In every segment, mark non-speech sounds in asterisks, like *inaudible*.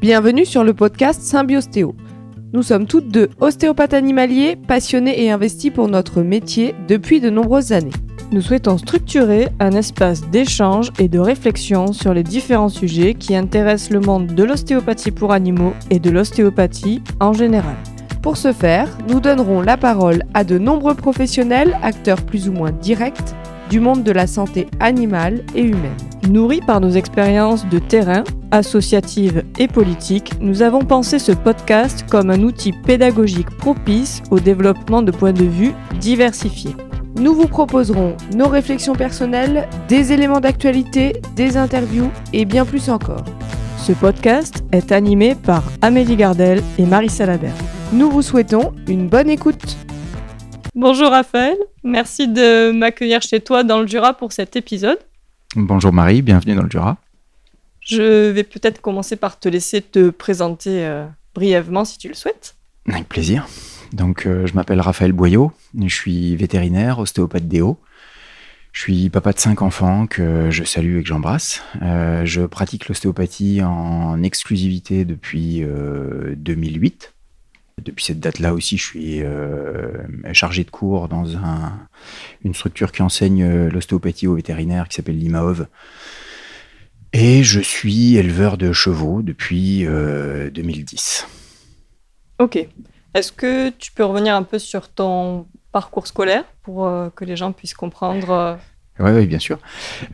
Bienvenue sur le podcast Symbiostéo. Nous sommes toutes deux ostéopathes animaliers, passionnés et investis pour notre métier depuis de nombreuses années. Nous souhaitons structurer un espace d'échange et de réflexion sur les différents sujets qui intéressent le monde de l'ostéopathie pour animaux et de l'ostéopathie en général. Pour ce faire, nous donnerons la parole à de nombreux professionnels, acteurs plus ou moins directs, du monde de la santé animale et humaine. Nourris par nos expériences de terrain, associatives et politiques, nous avons pensé ce podcast comme un outil pédagogique propice au développement de points de vue diversifiés. Nous vous proposerons nos réflexions personnelles, des éléments d'actualité, des interviews et bien plus encore. Ce podcast est animé par Amélie Gardel et Marie Salabert. Nous vous souhaitons une bonne écoute. Bonjour Raphaël, merci de m'accueillir chez toi dans le Jura pour cet épisode. Bonjour Marie, bienvenue dans le Jura. Je vais peut-être commencer par te laisser te présenter euh, brièvement si tu le souhaites. Avec plaisir. Donc, euh, je m'appelle Raphaël Boyot, je suis vétérinaire, ostéopathe déo. Je suis papa de cinq enfants que je salue et que j'embrasse. Euh, je pratique l'ostéopathie en exclusivité depuis 2008. Depuis cette date-là aussi, je suis chargé de cours dans une structure qui enseigne l'ostéopathie aux vétérinaires qui s'appelle l'IMAOV. Et je suis éleveur de chevaux depuis 2010. Ok. Est-ce que tu peux revenir un peu sur ton parcours scolaire pour euh, que les gens puissent comprendre euh, oui, bien sûr.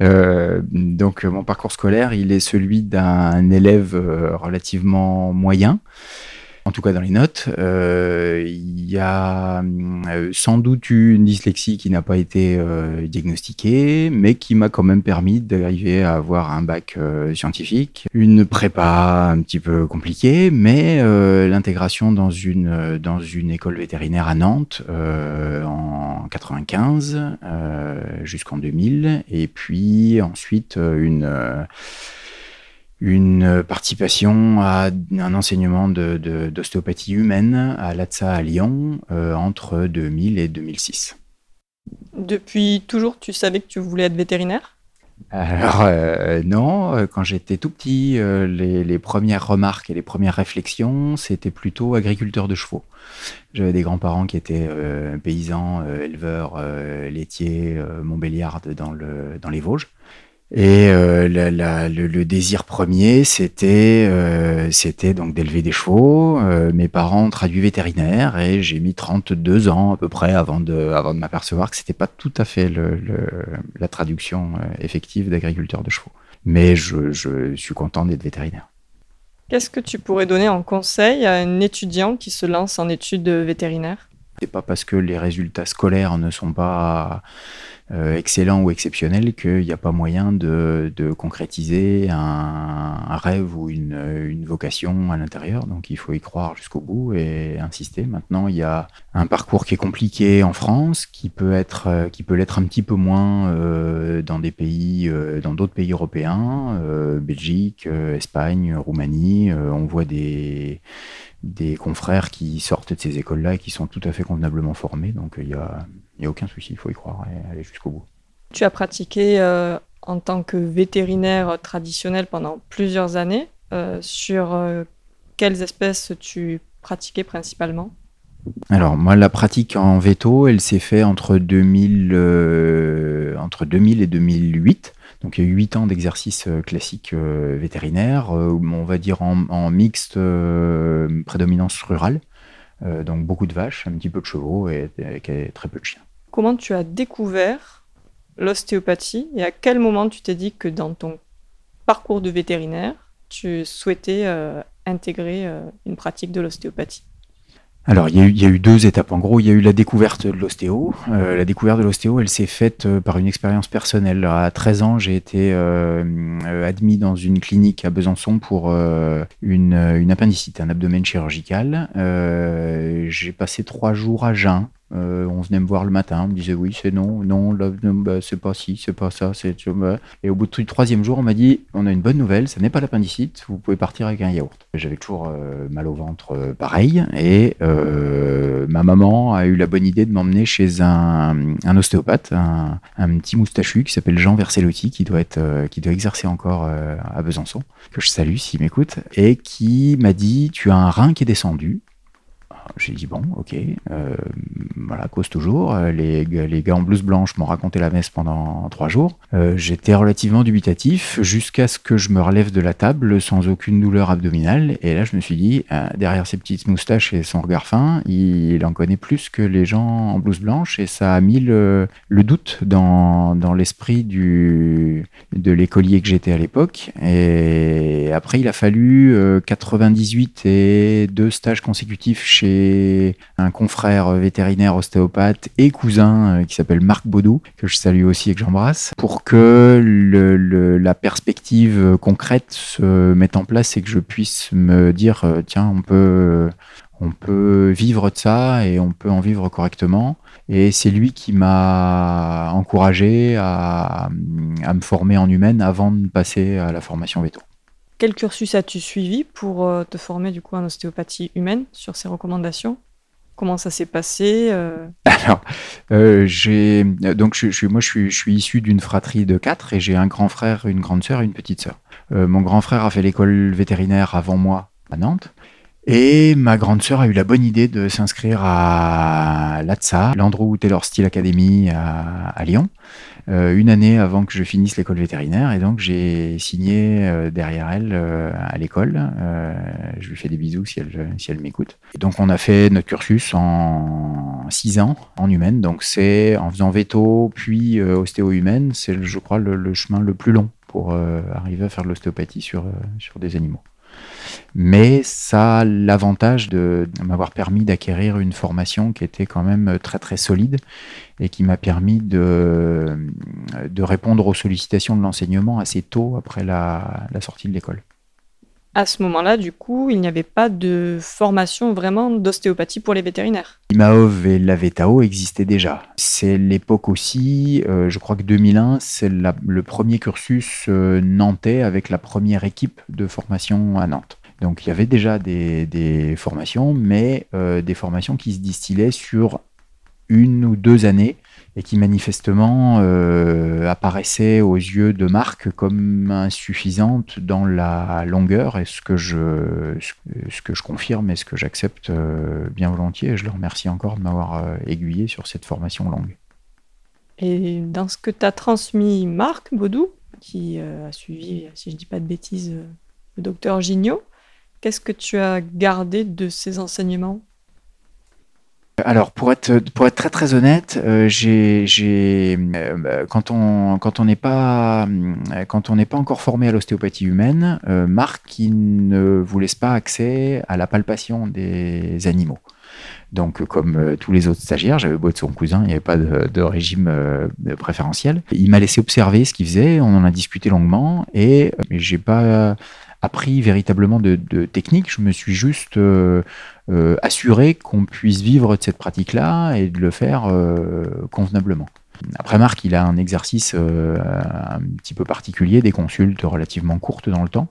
Euh, donc, mon parcours scolaire, il est celui d'un élève relativement moyen en tout cas dans les notes. Euh, il y a euh, sans doute une dyslexie qui n'a pas été euh, diagnostiquée, mais qui m'a quand même permis d'arriver à avoir un bac scientifique. Une prépa un petit peu compliquée, mais l'intégration dans une, dans une école vétérinaire à Nantes en 95 jusqu'en 2000, et puis ensuite une une participation à un enseignement d'ostéopathie de, humaine à l'ATSA à Lyon euh, entre 2000 et 2006. Depuis toujours, tu savais que tu voulais être vétérinaire? Alors euh, non, quand j'étais tout petit, euh, les, les, premières remarques et les premières réflexions, c'était plutôt agriculteur de chevaux. J'avais des grands-parents qui étaient paysans, éleveurs, laitiers, montbéliardes dans, le, dans les Vosges. Et euh, le, désir premier, c'était euh, c'était donc d'élever des chevaux. Euh, mes parents ont traduit vétérinaire et j'ai mis 32 ans à peu près avant de, avant de m'apercevoir que c'était pas tout à fait le, la traduction effective d'agriculteur de chevaux. Mais je, je suis content d'être vétérinaire. Qu'est-ce que tu pourrais donner en conseil à un étudiant qui se lance en études vétérinaires? C'est pas parce que les résultats scolaires ne sont pas euh, excellent ou exceptionnel qu'il n'y a pas moyen de, concrétiser un, rêve ou une, vocation à l'intérieur. Donc il faut y croire jusqu'au bout et insister. Maintenant, il y a un parcours qui est compliqué en France, qui peut être, euh, qui peut l'être un petit peu moins euh, dans des pays, dans d'autres pays européens, Belgique, Espagne, Roumanie. on voit des des confrères qui sortent de ces écoles-là et qui sont tout à fait convenablement formés. Donc il a il n'y a aucun souci, il faut y croire et aller jusqu'au bout. Tu as pratiqué euh, en tant que vétérinaire traditionnel pendant plusieurs années. Euh, sur euh, quelles espèces tu pratiquais principalement? Alors, moi, la pratique en veto, elle s'est faite entre 2000, entre 2000 et 2008. Donc, il y a eu 8 ans d'exercice classique vétérinaire, on va dire en, mixte prédominance rurale. donc, beaucoup de vaches, un petit peu de chevaux et, très peu de chiens comment tu as découvert l'ostéopathie et à quel moment tu t'es dit que dans ton parcours de vétérinaire, tu souhaitais euh, intégrer euh, une pratique de l'ostéopathie? Alors, il y, a eu, deux étapes. En gros, il y a eu la découverte de l'ostéo. Euh, la découverte de l'ostéo, elle s'est faite par une expérience personnelle. À 13 ans, j'ai été admis dans une clinique à Besançon pour une, une, appendicite, un abdomen chirurgical. j'ai passé trois jours à jeun Euh, on venait me voir le matin, on me disait oui, c'est non, non, bah, c'est pas ci, c'est pas ça. c'est Et au bout du troisième jour, on m'a dit on a une bonne nouvelle, ça n'est pas l'appendicite, vous pouvez partir avec un yaourt. J'avais toujours euh, mal au ventre euh, pareil, et ma maman a eu la bonne idée de m'emmener chez un, ostéopathe, un, petit moustachu qui s'appelle Jean Versellotti, qui doit, être, qui doit exercer encore à Besançon, que je salue s'il m'écoute, et qui m'a dit tu as un rein qui est descendu, j'ai dit bon, ok, euh, voilà, cause toujours. Euh, les, les, gars en blouse blanche m'ont raconté la messe pendant trois jours. Euh, j'étais relativement dubitatif jusqu'à ce que je me relève de la table sans aucune douleur abdominale. Et là, je me suis dit, derrière ses petites moustaches et son regard fin, il, en connaît plus que les gens en blouse blanche. Et ça a mis le, le doute dans, dans l'esprit de l'écolier que j'étais à l'époque. Et après, il a fallu 98 et deux stages consécutifs chez un confrère vétérinaire ostéopathe et cousin euh, qui s'appelle Marc Baudou, que je salue aussi et que j'embrasse, pour que la perspective concrète se mette en place et que je puisse me dire, euh, tiens, on peut, on peut vivre de ça et on peut en vivre correctement. Et c'est lui qui m'a encouragé à, à, me former en humaine avant de passer à la formation veto. Quel cursus as-tu suivi pour euh, te former du coup en ostéopathie humaine sur ces recommandations? Comment ça s'est passé euh? *laughs* Alors, euh, donc je, moi je suis, issu d'une fratrie de quatre et j'ai un grand frère, une grande sœur et une petite sœur. mon grand frère a fait l'école vétérinaire avant moi à Nantes. Et ma grande sœur a eu la bonne idée de s'inscrire à l'ATSA, l'Andrew Taylor Steel Academy à, à Lyon. Euh, une année avant que je finisse l'école vétérinaire. Et donc, j'ai signé euh, derrière elle euh, à l'école. je lui fais des bisous si elle, si elle m'écoute. Donc, on a fait notre cursus en six ans en humaine. Donc, c'est en faisant veto, puis ostéo-humaine, c'est, je crois, le, le, chemin le plus long pour arriver à faire de l'ostéopathie sur, sur des animaux mais ça a l'avantage de m'avoir permis d'acquérir une formation qui était quand même très très solide et qui m'a permis de, de répondre aux sollicitations de l'enseignement assez tôt après la, sortie de l'école. À ce moment-là, du coup, il n'y avait pas de formation vraiment d'ostéopathie pour les vétérinaires. L'IMAOV et la VETAO existaient déjà. C'est l'époque aussi, euh, je crois que 2001, c'est le premier cursus euh, nantais avec la première équipe de formation à Nantes. Donc il y avait déjà des, formations, mais euh, des formations qui se distillaient sur une ou deux années et qui manifestement euh, apparaissaient aux yeux de Marc comme insuffisantes dans la longueur, et ce que je, ce que je confirme et ce que j'accepte euh, bien volontiers. Et je le remercie encore de m'avoir aiguillé sur cette formation longue. Et dans ce que tu as transmis Marc Baudou, qui a suivi, si je ne dis pas de bêtises, le docteur Gignot, Qu'est-ce que tu as gardé de ces enseignements? Alors pour être très très honnête, euh, euh, quand on n'est pas euh, encore formé à l'ostéopathie humaine, Marc il ne vous laisse pas accès à la palpation des animaux. Donc, comme tous les autres stagiaires, j'avais beau être son cousin, il n'y avait pas de, de régime préférentiel. Il m'a laissé observer ce qu'il faisait, on en a discuté longuement, et j'ai pas appris véritablement de, technique. Je me suis juste euh, euh, assuré qu'on puisse vivre de cette pratique-là et de le faire euh, convenablement. Après, Marc, il a un exercice un petit peu particulier, des consultes relativement courtes dans le temps.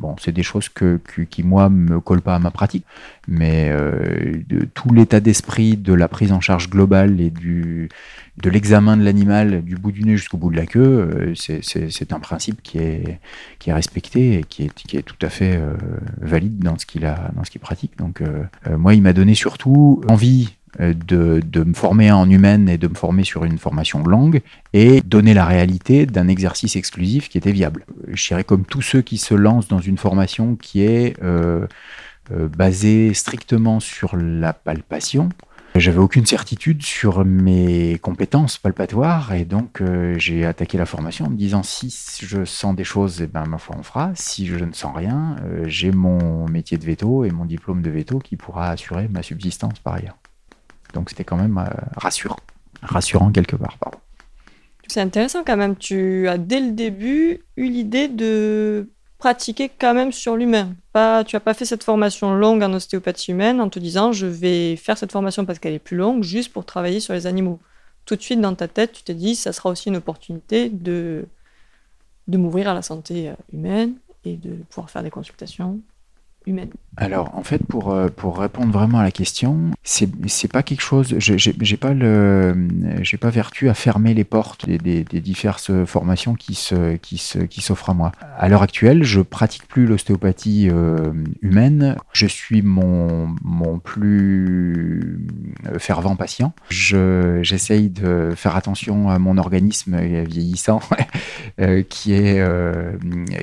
Bon, c'est des choses que, qui, moi, me collent pas à ma pratique, mais de, tout l'état d'esprit de la prise en charge globale et du, de l'examen de l'animal du bout du nez jusqu'au bout de la queue, euh, c'est un principe qui est, respecté et qui est, tout à fait euh, valide dans ce qu'il pratique. Donc euh, moi, il m'a donné surtout envie de, me former en humaine et de me former sur une formation longue et donner la réalité d'un exercice exclusif qui était viable. Je dirais comme tous ceux qui se lancent dans une formation qui est basée strictement sur la palpation, j'avais aucune certitude sur mes compétences palpatoires et donc euh, j'ai attaqué la formation en me disant si je sens des choses, eh ben ma foi on fera. Si je ne sens rien, euh, j'ai mon métier de veto et mon diplôme de veto qui pourra assurer ma subsistance par ailleurs. Donc c'était quand même euh, rassurant, rassurant quelque part. C'est intéressant quand même. Tu as dès le début eu l'idée de pratiquer quand même sur l'humain. Pas, tu n'as pas fait cette formation longue en ostéopathie humaine en te disant je vais faire cette formation parce qu'elle est plus longue juste pour travailler sur les animaux. Tout de suite dans ta tête, tu te dis ça sera aussi une opportunité de, de m'ouvrir à la santé euh, humaine et de pouvoir faire des consultations humaines. Alors, en fait, pour, euh, pour répondre vraiment à la question, c'est, pas quelque chose. J'ai, pas le, j'ai pas vertu à fermer les portes des, des, diverses formations qui se, qui se, qui s'offrent à moi. À l'heure actuelle, je pratique plus l'ostéopathie euh, humaine. Je suis mon, mon plus fervent patient. Je, j'essaye de faire attention à mon organisme vieillissant, *laughs* euh, qui est, euh,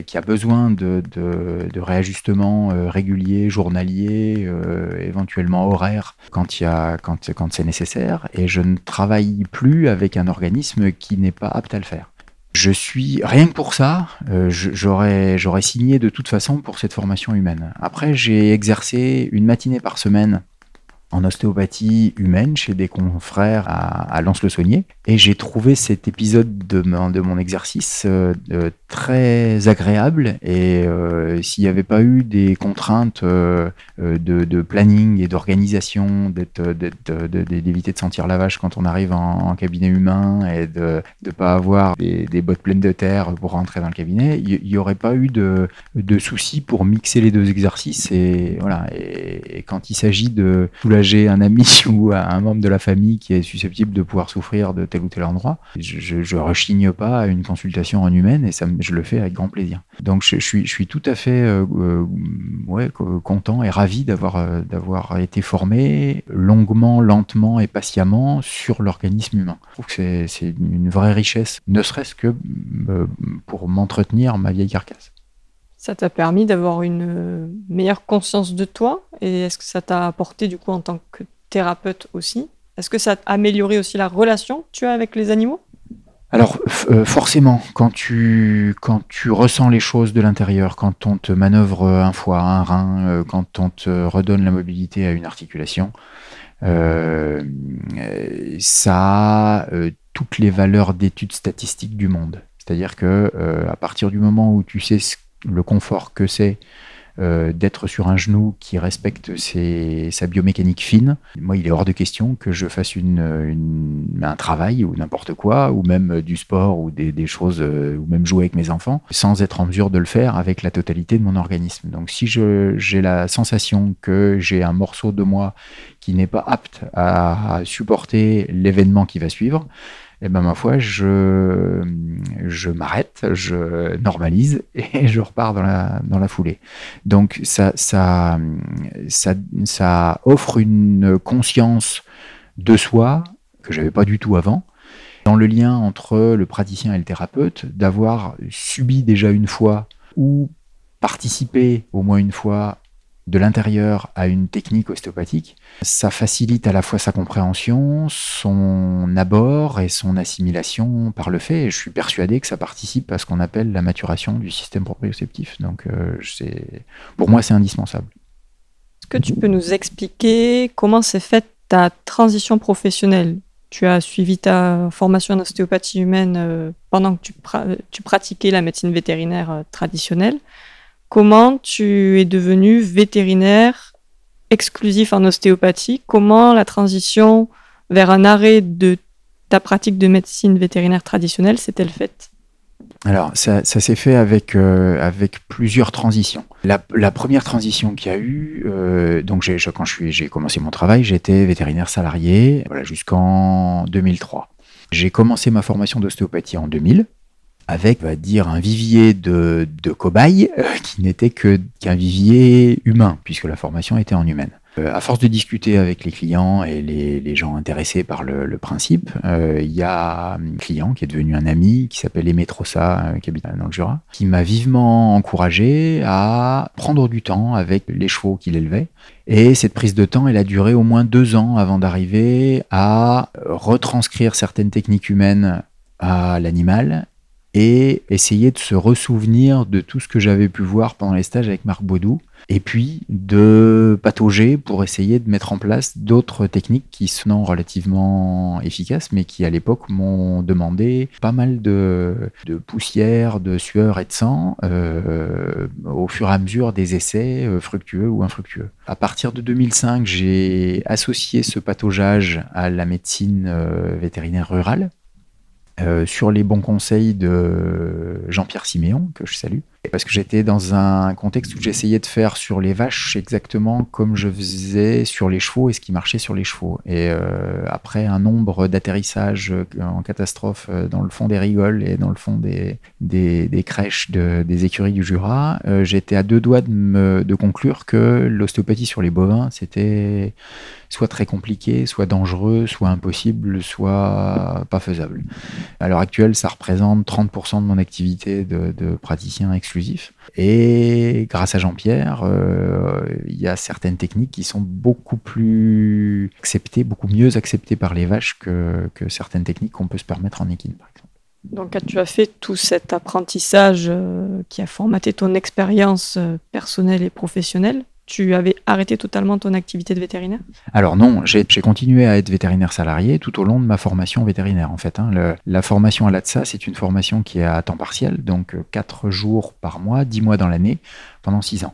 qui a besoin de, de, de réajustements réguliers journalier, euh, éventuellement horaire quand, y a, quand, quand c'est nécessaire. Et je ne travaille plus avec un organisme qui n'est pas apte à le faire. Je suis, rien que pour ça, euh, j'aurais, j'aurais signé de toute façon pour cette formation humaine. Après, j'ai exercé une matinée par semaine en ostéopathie humaine chez des confrères à, à Lens-le-Saunier. Et j'ai trouvé cet épisode de mon, exercice euh, très agréable. Et euh, s'il n'y avait pas eu des contraintes euh, de, planning et d'organisation, d'éviter de sentir la vache quand on arrive en, cabinet humain et de ne pas avoir des, bottes pleines de terre pour rentrer dans le cabinet, il n'y aurait pas eu de, soucis pour mixer les deux exercices. Et, voilà. et, quand il s'agit de j'ai un ami *laughs* ou un membre de la famille qui est susceptible de pouvoir souffrir de tel ou tel endroit, je, ne rechigne pas à une consultation en humaine et ça, je le fais avec grand plaisir. Donc je, suis, je tout à fait euh, euh, content et ravi d'avoir euh, d'avoir été formé longuement, lentement et patiemment sur l'organisme humain. Je trouve que c'est une vraie richesse, ne serait-ce que pour m'entretenir ma vieille carcasse. Ça t'a permis d'avoir une meilleure conscience de toi et est-ce que ça t'a apporté du coup en tant que thérapeute aussi? Est-ce que ça a amélioré aussi la relation que tu as avec les animaux? Alors euh, forcément, quand tu, quand tu ressens les choses de l'intérieur, quand on te manœuvre un foie, un rein, euh, quand on te redonne la mobilité à une articulation, euh, ça a toutes les valeurs d'études statistiques du monde. C'est-à-dire que à partir du moment où tu sais ce le confort que c'est euh, d'être sur un genou qui respecte sa biomécanique fine. Moi, il est hors de question que je fasse un travail ou n'importe quoi, ou même du sport ou des, choses, euh, ou même jouer avec mes enfants, sans être en mesure de le faire avec la totalité de mon organisme. Donc, si j'ai la sensation que j'ai un morceau de moi qui n'est pas apte à supporter l'événement qui va suivre, et eh ben ma foi, je, je m'arrête, je normalise et je repars dans la, dans la foulée. Donc ça, ça, ça, ça offre une conscience de soi que j'avais pas du tout avant. Dans le lien entre le praticien et le thérapeute, d'avoir subi déjà une fois ou participé au moins une fois de l'intérieur à une technique ostéopathique, ça facilite à la fois sa compréhension, son abord et son assimilation par le fait. Et je suis persuadé que ça participe à ce qu'on appelle la maturation du système proprioceptif. Donc, euh, pour moi, c'est indispensable. Est-ce que tu peux nous expliquer comment s'est faite ta transition professionnelle? Tu as suivi ta formation en ostéopathie humaine euh, pendant que tu, pratiquais la médecine vétérinaire euh, traditionnelle comment tu es devenu vétérinaire exclusif en ostéopathie, comment la transition vers un arrêt de ta pratique de médecine vétérinaire traditionnelle s'est-elle faite? Alors, ça, s'est fait avec, euh, avec plusieurs transitions. La, première transition qu'il y a eu, euh, donc quand j'ai commencé mon travail, j'étais vétérinaire salarié voilà, jusqu'en 2003. J'ai commencé ma formation d'ostéopathie en 2000 avec, va dire, un vivier de, cobayes euh, qui n'était qu'un vivier humain, puisque la formation était en humaine. Euh, à force de discuter avec les clients et les, gens intéressés par le, principe, euh, il y a un client qui est devenu un ami, qui s'appelle Aimé Trossa, qui habite dans le Jura, qui m'a vivement encouragé à prendre du temps avec les chevaux qu'il élevait. Et cette prise de temps, elle a duré au moins deux ans avant d'arriver à retranscrire certaines techniques humaines à l'animal et essayer de se ressouvenir de tout ce que j'avais pu voir pendant les stages avec Marc Baudou et puis de patauger pour essayer de mettre en place d'autres techniques qui sont relativement efficaces, mais qui à l'époque m'ont demandé pas mal de, poussière, de sueur et de sang euh, au fur et à mesure des essais euh, fructueux ou infructueux. À partir de 2005, j'ai associé ce pataugeage à la médecine euh, vétérinaire rurale. Sur les bons conseils de Jean-Pierre Siméon, que je salue, parce que j'étais dans un contexte où j'essayais de faire sur les vaches exactement comme je faisais sur les chevaux et ce qui marchait sur les chevaux. Et euh, après un nombre d'atterrissages euh, en catastrophe euh, dans le fond des rigoles et dans le fond des, crèches des écuries du Jura, j'étais à deux doigts de, conclure que l'ostéopathie sur les bovins, c'était soit très compliqué, soit dangereux, soit impossible, soit pas faisable. À l'heure actuelle, ça représente 30% de mon activité de, de praticien Et grâce à Jean-Pierre, euh, il y a certaines techniques qui sont beaucoup plus acceptées, beaucoup mieux acceptées par les vaches que, que certaines techniques qu'on peut se permettre en équine, par exemple. Donc, tu as fait tout cet apprentissage euh, qui a formaté ton expérience euh, personnelle et professionnelle? Tu avais arrêté totalement ton activité de vétérinaire? Alors non, j'ai continué à être vétérinaire salarié tout au long de ma formation vétérinaire. En fait, hein. la formation à l'ATSA, c'est une formation qui est à temps partiel, donc 4 euh, jours par mois, 10 mois dans l'année, pendant 6 ans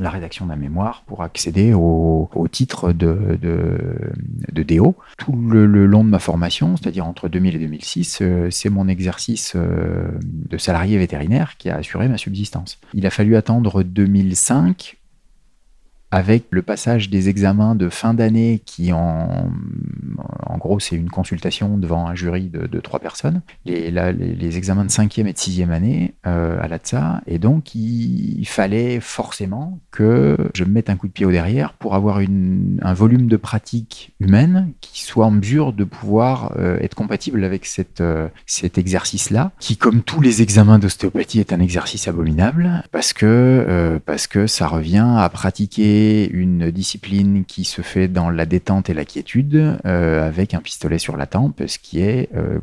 la rédaction d'un mémoire pour accéder au, titre de, de, DO. Tout le, long de ma formation, c'est-à-dire entre 2000 et 2006, euh, c'est mon exercice euh, de salarié vétérinaire qui a assuré ma subsistance. Il a fallu attendre 2005 avec le passage des examens de fin d'année qui en, gros c'est une consultation devant un jury de, trois personnes, les, les, examens de cinquième et de sixième année euh, à l'ATSA, et donc il, fallait forcément que je me mette un coup de pied au derrière pour avoir une, un volume de pratique humaine qui soit en mesure de pouvoir euh, être compatible avec cette, euh, cet exercice-là, qui comme tous les examens d'ostéopathie est un exercice abominable, parce que, parce que ça revient à pratiquer une discipline qui se fait dans la détente et la quiétude, euh, avec un pistolet sur la tempe, ce qui est euh,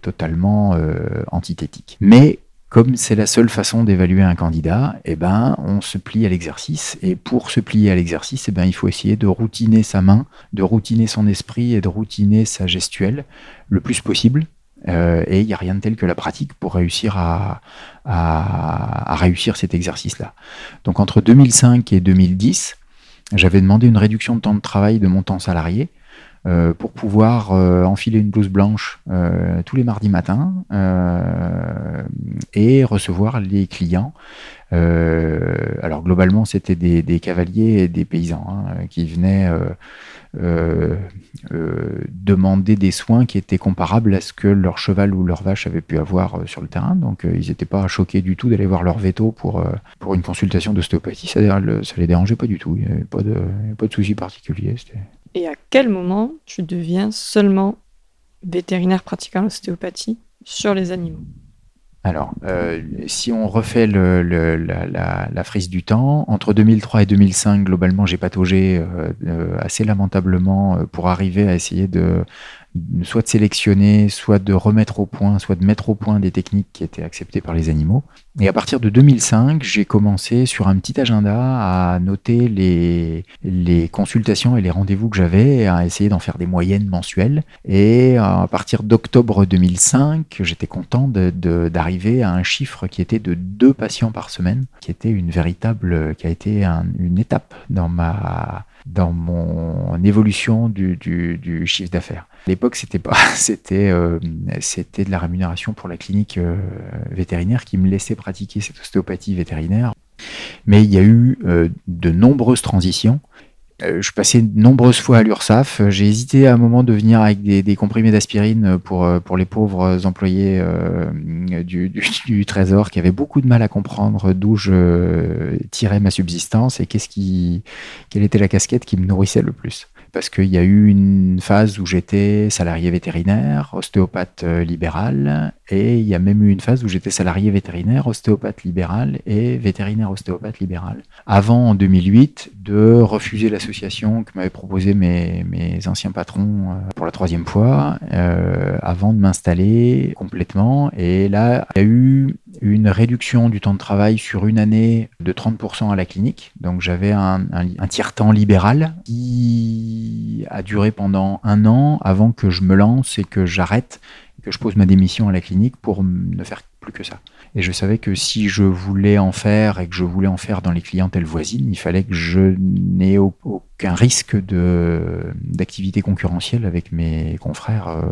totalement euh, antithétique. Mais comme c'est la seule façon d'évaluer un candidat, eh ben, on se plie à l'exercice. Et pour se plier à l'exercice, eh ben, il faut essayer de routiner sa main, de routiner son esprit et de routiner sa gestuelle le plus possible et il n'y a rien de tel que la pratique pour réussir à, réussir cet exercice-là. Donc entre 2005 et 2010, j'avais demandé une réduction de temps de travail de mon temps salarié euh, pour pouvoir euh, enfiler une blouse blanche tous les mardis matins et recevoir les clients. Alors globalement, c'était des, cavaliers et des paysans hein, qui venaient euh, euh, demander des soins qui étaient comparables à ce que leur cheval ou leur vache avait pu avoir euh, sur le terrain. Donc ils n'étaient pas choqués du tout d'aller voir leur veto pour, une consultation d'ostéopathie. Ça, ça les dérangeait pas du tout. Il n'y avait pas de souci particulier. Et à quel moment tu deviens seulement vétérinaire pratiquant l'ostéopathie sur les animaux? Alors, euh, si on refait le, la, la, frise du temps, entre 2003 et 2005, globalement, j'ai pataugé euh, euh, assez lamentablement pour arriver à essayer de soit de sélectionner, soit de remettre au point, soit de mettre au point des techniques qui étaient acceptées par les animaux. Et à partir de 2005, j'ai commencé sur un petit agenda à noter les, consultations et les rendez-vous que j'avais, à essayer d'en faire des moyennes mensuelles. Et à partir d'octobre 2005, j'étais content d'arriver à un chiffre qui était de deux patients par semaine, qui était une véritable, qui a été une étape dans ma dans mon évolution du, chiffre d'affaires. À l'époque, c'était pas, *laughs* c'était, euh, c'était de la rémunération pour la clinique euh, vétérinaire qui me laissait pratiquer cette ostéopathie vétérinaire. Mais il y a eu euh, de nombreuses transitions euh, je passais de nombreuses fois à l'URSAF. J'ai hésité à un moment de venir avec des, comprimés d'aspirine pour, euh, pour les pauvres employés euh, *laughs* du, Trésor qui avaient beaucoup de mal à comprendre d'où je tirais ma subsistance et qu'est-ce qui, quelle était la casquette qui me nourrissait le plus. Parce qu'il y a eu une phase où j'étais salarié vétérinaire, ostéopathe euh, libéral, et il y a même eu une phase où j'étais salarié vétérinaire, ostéopathe libéral et vétérinaire ostéopathe libéral. Avant, en 2008, de refuser l'association que m'avaient proposé mes, mes, anciens patrons euh, pour la troisième fois, euh, avant de m'installer complètement. Et là, il y a eu une réduction du temps de travail sur une année de 30% à la clinique. Donc j'avais un, un, un tiers-temps libéral qui a duré pendant un an avant que je me lance et que j'arrête que je pose ma démission à la clinique pour ne faire plus que ça. Et je savais que si je voulais en faire et que je voulais en faire dans les clientèles voisines, il fallait que je n'ai aucun risque d'activité concurrentielle avec mes confrères euh,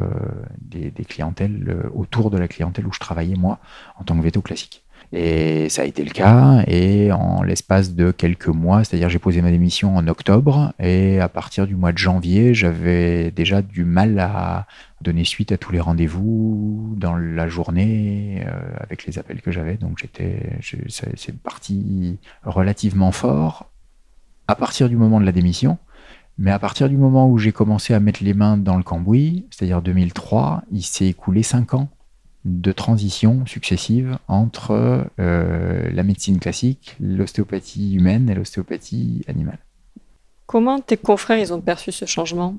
des, clientèles euh, autour de la clientèle où je travaillais moi en tant que veto classique. Et ça a été le cas. Et en l'espace de quelques mois, c'est-à-dire j'ai posé ma démission en octobre, et à partir du mois de janvier, j'avais déjà du mal à donner suite à tous les rendez-vous dans la journée euh, avec les appels que j'avais. Donc j'étais, c'est parti relativement fort à partir du moment de la démission. Mais à partir du moment où j'ai commencé à mettre les mains dans le cambouis, c'est-à-dire 2003, il s'est écoulé cinq ans de transition successive entre euh, la médecine classique, l'ostéopathie humaine et l'ostéopathie animale. Comment tes confrères ils ont perçu ce changement?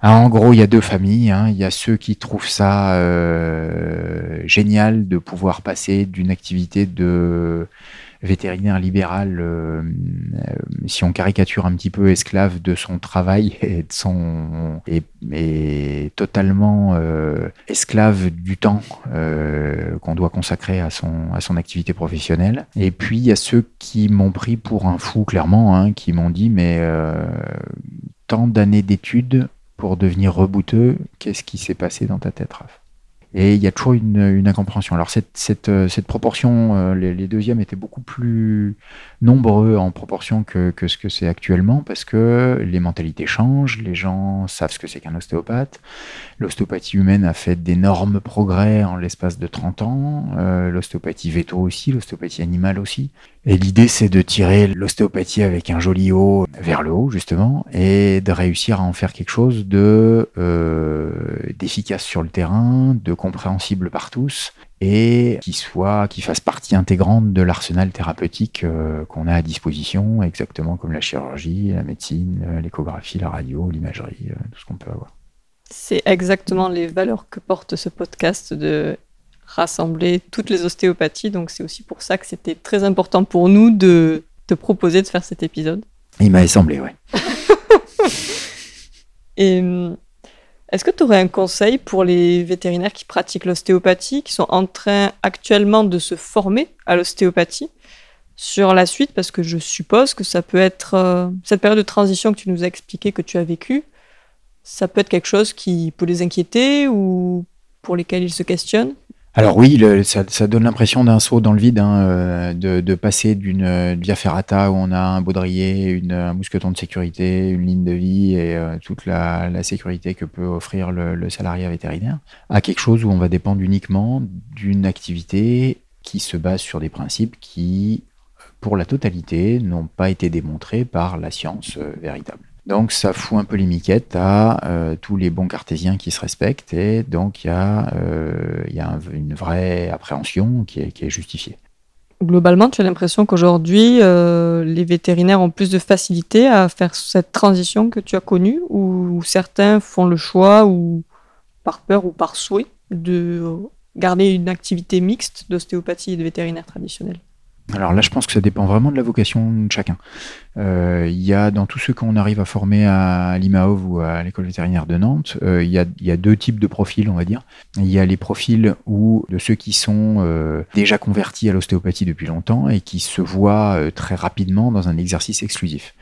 Ah, En gros, il y a deux familles. Hein. Il y a ceux qui trouvent ça euh, génial de pouvoir passer d'une activité de vétérinaire libéral, euh, euh, si on caricature un petit peu, esclave de son travail *laughs* et de son totalement euh, esclave du temps qu'on doit consacrer à son à son activité professionnelle. Et puis il y a ceux qui m'ont pris pour un fou clairement, hein, qui m'ont dit mais tant d'années d'études pour devenir rebouteux, qu'est-ce qui s'est passé dans ta tête, Raph? Et il y a toujours une, une incompréhension. Alors cette, cette, euh, cette proportion, euh, les, les, deuxièmes étaient beaucoup plus nombreux en proportion que, que ce que c'est actuellement, parce que les mentalités changent, les gens savent ce que c'est qu'un ostéopathe. L'ostéopathie humaine a fait d'énormes progrès en l'espace de 30 ans, euh, l'ostéopathie veto aussi, l'ostéopathie animale aussi. Et l'idée, c'est de tirer l'ostéopathie avec un joli haut vers le haut, justement, et de réussir à en faire quelque chose de euh, d'efficace sur le terrain, de compréhensible par tous, et qui soit, qui fasse partie intégrante de l'arsenal thérapeutique euh, qu'on a à disposition, exactement comme la chirurgie, la médecine, euh, l'échographie, la radio, l'imagerie, tout ce qu'on peut avoir. C'est exactement les valeurs que porte ce podcast de rassembler toutes les ostéopathies. Donc c'est aussi pour ça que c'était très important pour nous de te proposer de faire cet épisode. Il m'avait semblé, ouais. *laughs* Et hum, est-ce que tu aurais un conseil pour les vétérinaires qui pratiquent l'ostéopathie, qui sont en train actuellement de se former à l'ostéopathie sur la suite? Parce que je suppose que ça peut être euh, cette période de transition que tu nous as expliqué que tu as vécu, ça peut être quelque chose qui peut les inquiéter ou pour lesquels ils se questionnent? Alors oui, ça, ça, donne l'impression d'un saut dans le vide, hein, euh, de, passer d'une euh, via ferrata où on a un baudrier, une, un mousqueton de sécurité, une ligne de vie et euh, toute la, la, sécurité que peut offrir le, le salarié vétérinaire, à quelque chose où on va dépendre uniquement d'une activité qui se base sur des principes qui, pour la totalité, n'ont pas été démontrés par la science véritable. Donc ça fout un peu les miquettes à euh, tous les bons cartésiens qui se respectent et donc il y a, euh, une vraie appréhension qui est, justifiée. Globalement, tu as l'impression qu'aujourd'hui, euh, les vétérinaires ont plus de facilité à faire cette transition que tu as connue ou certains font le choix ou par peur ou par souhait de garder une activité mixte d'ostéopathie et de vétérinaire traditionnel alors là, je pense que ça dépend vraiment de la vocation de chacun. Euh, il y a dans tous ceux qu'on arrive à former à l'IMAOV ou à l'école vétérinaire de Nantes, euh, il, y a, deux types de profils, on va dire. Il y a les profils où de ceux qui sont euh, déjà convertis à l'ostéopathie depuis longtemps et qui se voient très rapidement dans un exercice exclusif.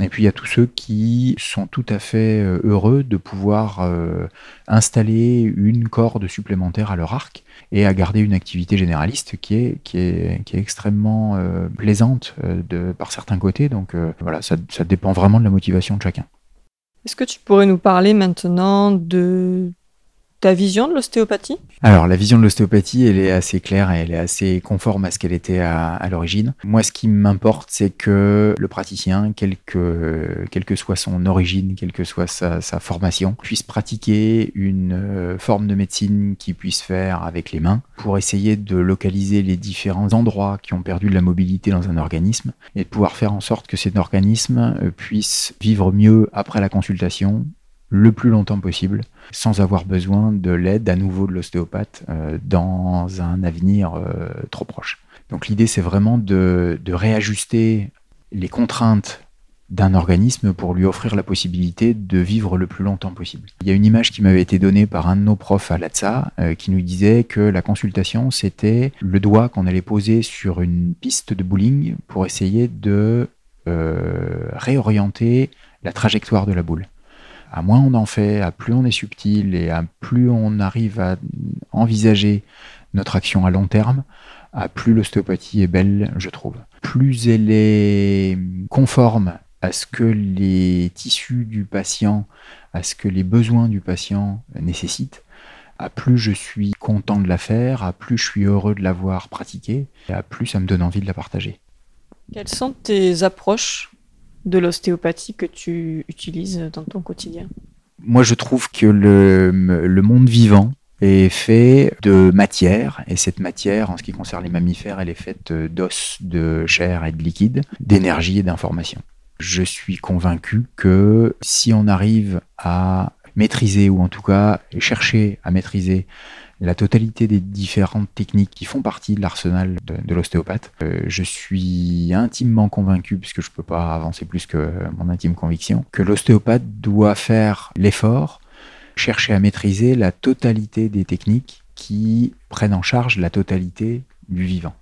Et puis il y a tous ceux qui sont tout à fait euh, heureux de pouvoir euh, installer une corde supplémentaire à leur arc et à garder une activité généraliste qui est, qui est, qui est extrêmement euh, plaisante de, par certains côtés. Donc voilà, ça, ça, dépend vraiment de la motivation de chacun. Est-ce que tu pourrais nous parler maintenant de ta vision de l'ostéopathie? Alors, la vision de l'ostéopathie, elle est assez claire et elle est assez conforme à ce qu'elle était à, l'origine. Moi, ce qui m'importe, c'est que le praticien, quelle que, que soit son origine, quelle que soit sa, formation, puisse pratiquer une euh, forme de médecine qu'il puisse faire avec les mains pour essayer de localiser les différents endroits qui ont perdu de la mobilité dans un organisme et de pouvoir faire en sorte que cet organisme euh, puisse vivre mieux après la consultation le plus longtemps possible, sans avoir besoin de l'aide à nouveau de l'ostéopathe euh, dans un avenir euh, trop proche. Donc l'idée, c'est vraiment de, réajuster les contraintes d'un organisme pour lui offrir la possibilité de vivre le plus longtemps possible. Il y a une image qui m'avait été donnée par un de nos profs à l'ATSA euh, qui nous disait que la consultation, c'était le doigt qu'on allait poser sur une piste de bowling pour essayer de réorienter la trajectoire de la boule à moins on en fait, à plus on est subtil et à plus on arrive à envisager notre action à long terme, à plus l'ostéopathie est belle, je trouve. Plus elle est conforme à ce que les tissus du patient, à ce que les besoins du patient nécessitent, à plus je suis content de la faire, à plus je suis heureux de l'avoir pratiquée, et à plus ça me donne envie de la partager. Quelles sont tes approches de l'ostéopathie que tu utilises dans ton quotidien Moi, je trouve que le, monde vivant est fait de matière, et cette matière, en ce qui concerne les mammifères, elle est faite d'os, de chair et de liquide, d'énergie et d'information. Je suis convaincu que si on arrive à maîtriser, ou en tout cas chercher à maîtriser la totalité des différentes techniques qui font partie de l'arsenal de, l'ostéopathe. Euh, je suis intimement convaincu, puisque je ne peux pas avancer plus que mon intime conviction, que l'ostéopathe doit faire l'effort, chercher à maîtriser la totalité des techniques qui prennent en charge la totalité du vivant.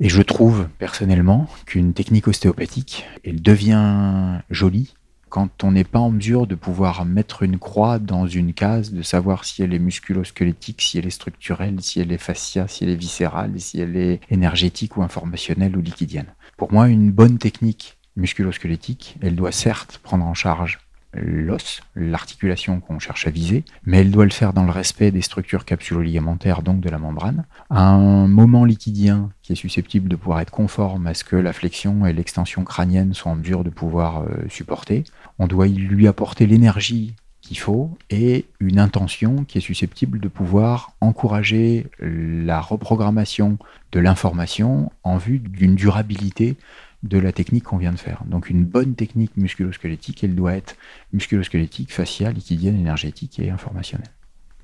Et je trouve personnellement qu'une technique ostéopathique, elle devient jolie quand on n'est pas en mesure de pouvoir mettre une croix dans une case, de savoir si elle est musculo-squelettique, si elle est structurelle, si elle est fascia, si elle est viscérale, si elle est énergétique ou informationnelle ou liquidienne. Pour moi, une bonne technique musculo-squelettique, elle doit certes prendre en charge l'os, l'articulation qu'on cherche à viser, mais elle doit le faire dans le respect des structures capsulo-ligamentaires, donc de la membrane. Un moment liquidien qui est susceptible de pouvoir être conforme à ce que la flexion et l'extension crânienne soient en mesure de pouvoir euh, supporter. On doit lui apporter l'énergie qu'il faut et une intention qui est susceptible de pouvoir encourager la reprogrammation de l'information en vue d'une durabilité de la technique qu'on vient de faire. Donc une bonne technique musculosquelettique, elle doit être musculosquelettique, faciale, liquidienne, énergétique et informationnelle.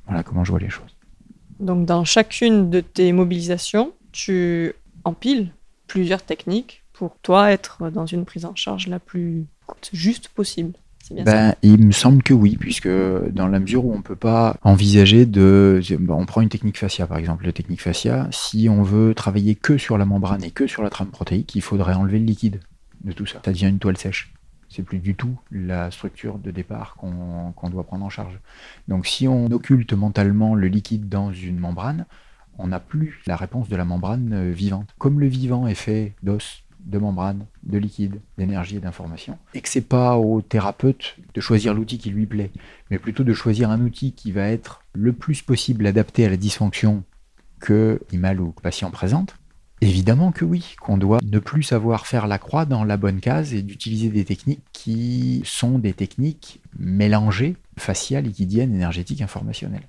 Voilà comment je vois les choses. Donc dans chacune de tes mobilisations, tu empiles plusieurs techniques pour toi être dans une prise en charge la plus juste possible ben, il me semble que oui, puisque dans la mesure où on ne peut pas envisager de... on prend une technique fascia, par exemple, la technique fascia, si on veut travailler que sur la membrane et que sur la trame protéique, il faudrait enlever le liquide de tout ça. Ça devient une toile sèche. C'est plus du tout la structure de départ qu'on doit prendre en charge. Donc si on occulte mentalement le liquide dans une membrane, on n'a plus la réponse de la membrane euh, vivante. Comme le vivant est fait d'os, de membrane, de liquide, d'énergie et d'information. Et que c'est pas au thérapeute de choisir l'outil qui lui plaît, mais plutôt de choisir un outil qui va être le plus possible adapté à la dysfonction que l'animal ou le patient présente. Évidemment que oui, qu'on doit ne plus savoir faire la croix dans la bonne case et d'utiliser des techniques qui sont des techniques mélangées, faciales, liquidiennes, énergétiques, informationnelles.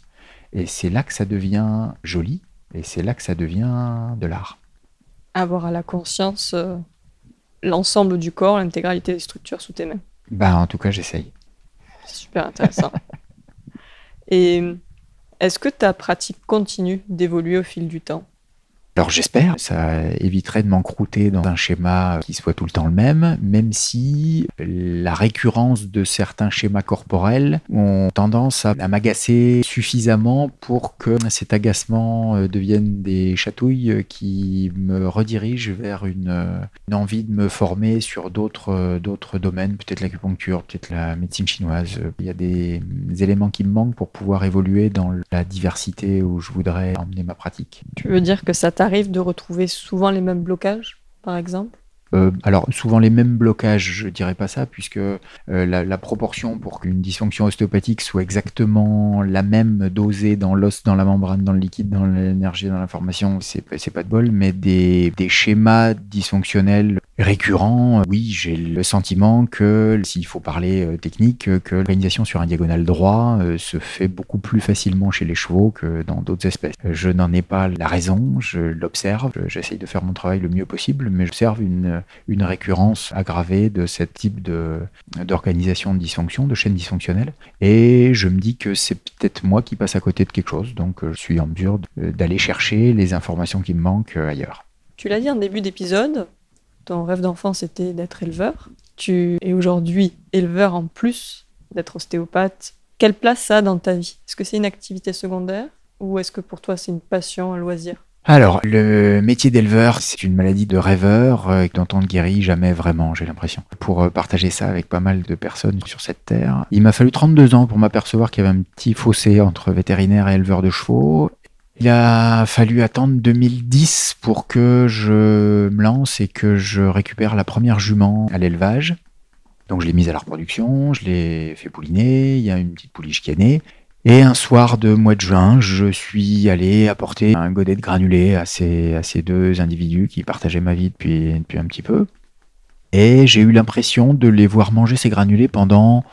Et c'est là que ça devient joli, et c'est là que ça devient de l'art avoir à la conscience euh, l'ensemble du corps, l'intégralité des structures sous tes mains. Bah, en tout cas, j'essaye. C'est super intéressant. *laughs* Et est-ce que ta pratique continue d'évoluer au fil du temps? Alors j'espère, ça éviterait de m'encrouter dans un schéma qui soit tout le temps le même, même si la récurrence de certains schémas corporels ont tendance à, m'agacer suffisamment pour que cet agacement euh, devienne des chatouilles qui me redirigent vers une, envie de me former sur d'autres d'autres domaines, peut-être l'acupuncture, peut-être la médecine chinoise. Il y a des éléments qui me manquent pour pouvoir évoluer dans la diversité où je voudrais emmener ma pratique. Tu veux dire que ça de retrouver souvent les mêmes blocages, par exemple? Euh, alors souvent les mêmes blocages, je dirais pas ça, puisque euh, la, proportion pour qu'une dysfonction ostéopathique soit exactement la même dosée dans l'os, dans la membrane, dans le liquide, dans l'énergie, dans l'information, c'est c'est pas de bol, mais des schémas dysfonctionnels récurrents, oui, j'ai le sentiment que s'il faut parler euh, technique, que l'organisation sur un diagonal droit se fait beaucoup plus facilement chez les chevaux que dans d'autres espèces. Je n'en ai pas la raison, je l'observe, j'essaye de faire mon travail le mieux possible, mais j'observe une une, récurrence aggravée de ce type d'organisation de, dysfonction, de chaîne dysfonctionnelle. Et je me dis que c'est peut-être moi qui passe à côté de quelque chose, donc euh, je suis en mesure d'aller chercher les informations qui me manquent euh, ailleurs. Tu l'as dit en début d'épisode, ton rêve d'enfant c'était d'être éleveur. Tu es aujourd'hui éleveur en plus d'être ostéopathe. Quelle place ça a dans ta vie? Est-ce que c'est une activité secondaire ou est-ce que pour toi c'est une passion, un loisir? Alors, le métier d'éleveur, c'est une maladie de rêveur euh, dont on ne guérit jamais vraiment, j'ai l'impression. Pour euh, partager ça avec pas mal de personnes sur cette terre, il m'a fallu 32 ans pour m'apercevoir qu'il y avait un petit fossé entre vétérinaire et éleveur de chevaux. Il a fallu attendre 2010 pour que je me lance et que je récupère la première jument à l'élevage. Donc je l'ai mise à la reproduction, je l'ai fait pouliner, il y a une petite pouliche qui est née. Et un soir de mois de juin, je suis allé apporter un godet de granulés à ces, deux individus qui partageaient ma vie depuis un petit peu. Et j'ai eu l'impression de les voir manger ces granulés pendant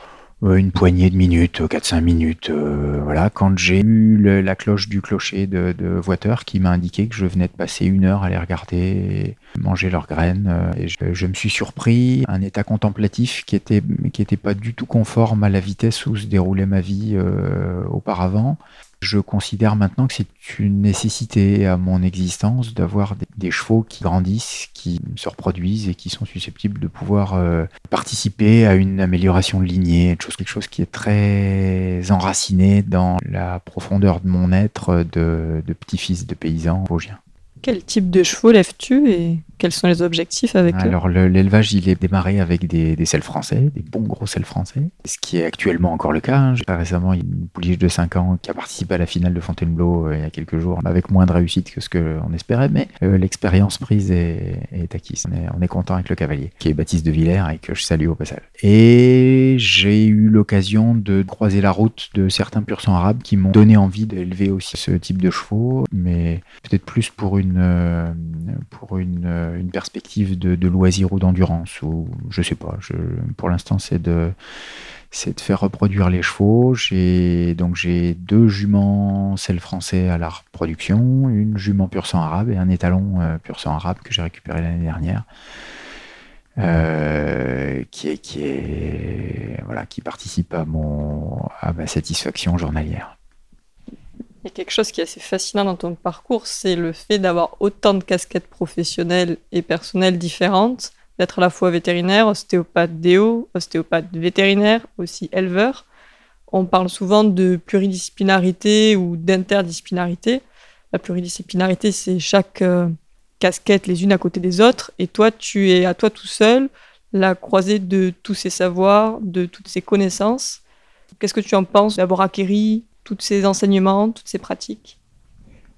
une poignée de minutes, 4-5 minutes. Euh, voilà, quand j'ai eu la cloche du clocher de, de qui m'a indiqué que je venais de passer une heure à les regarder manger leurs graines, euh, et je, me suis surpris un état contemplatif qui était qui était pas du tout conforme à la vitesse où se déroulait ma vie euh, auparavant. Je considère maintenant que c'est une nécessité à mon existence d'avoir des, chevaux qui grandissent, qui se reproduisent et qui sont susceptibles de pouvoir euh, participer à une amélioration de lignée, quelque chose qui est très enraciné dans la profondeur de mon être de, de petit-fils de paysan vosgien. Quel type de chevaux lèves-tu et quels sont les objectifs avec Alors l'élevage, il est démarré avec des, des français, des bons gros selles français, ce qui est actuellement encore le cas. Hein. J'ai récemment une pouliche de 5 ans qui a participé à la finale de Fontainebleau euh, il y a quelques jours, avec moins de réussite que ce qu'on espérait, mais euh, l'expérience prise est, est, acquise. On est, on est, content avec le cavalier, qui est Baptiste de Villers et que je salue au passage. Et j'ai eu l'occasion de croiser la route de certains pur sang arabes qui m'ont donné envie d'élever aussi ce type de chevaux, mais peut-être plus pour une, euh, pour une euh, perspective de, loisir ou d'endurance, ou je sais pas. Je, pour l'instant, c'est de, c'est de faire reproduire les chevaux. J'ai donc j'ai deux juments sel français à la reproduction, une jument pur sang arabe et un étalon euh, pur sang arabe que j'ai récupéré l'année dernière. Euh, qui est qui est voilà qui participe à mon à ma satisfaction journalière. Il y a quelque chose qui est assez fascinant dans ton parcours, c'est le fait d'avoir autant de casquettes professionnelles et personnelles différentes, d'être à la fois vétérinaire, ostéopathe déo, ostéopathe vétérinaire, aussi éleveur. On parle souvent de pluridisciplinarité ou d'interdisciplinarité. La pluridisciplinarité, c'est chaque euh, casquette les unes à côté des autres, et toi, tu es à toi tout seul, la croisée de tous ces savoirs, de toutes ces connaissances. Qu'est-ce que tu en penses d'avoir acquéri tous ces enseignements, toutes ces pratiques.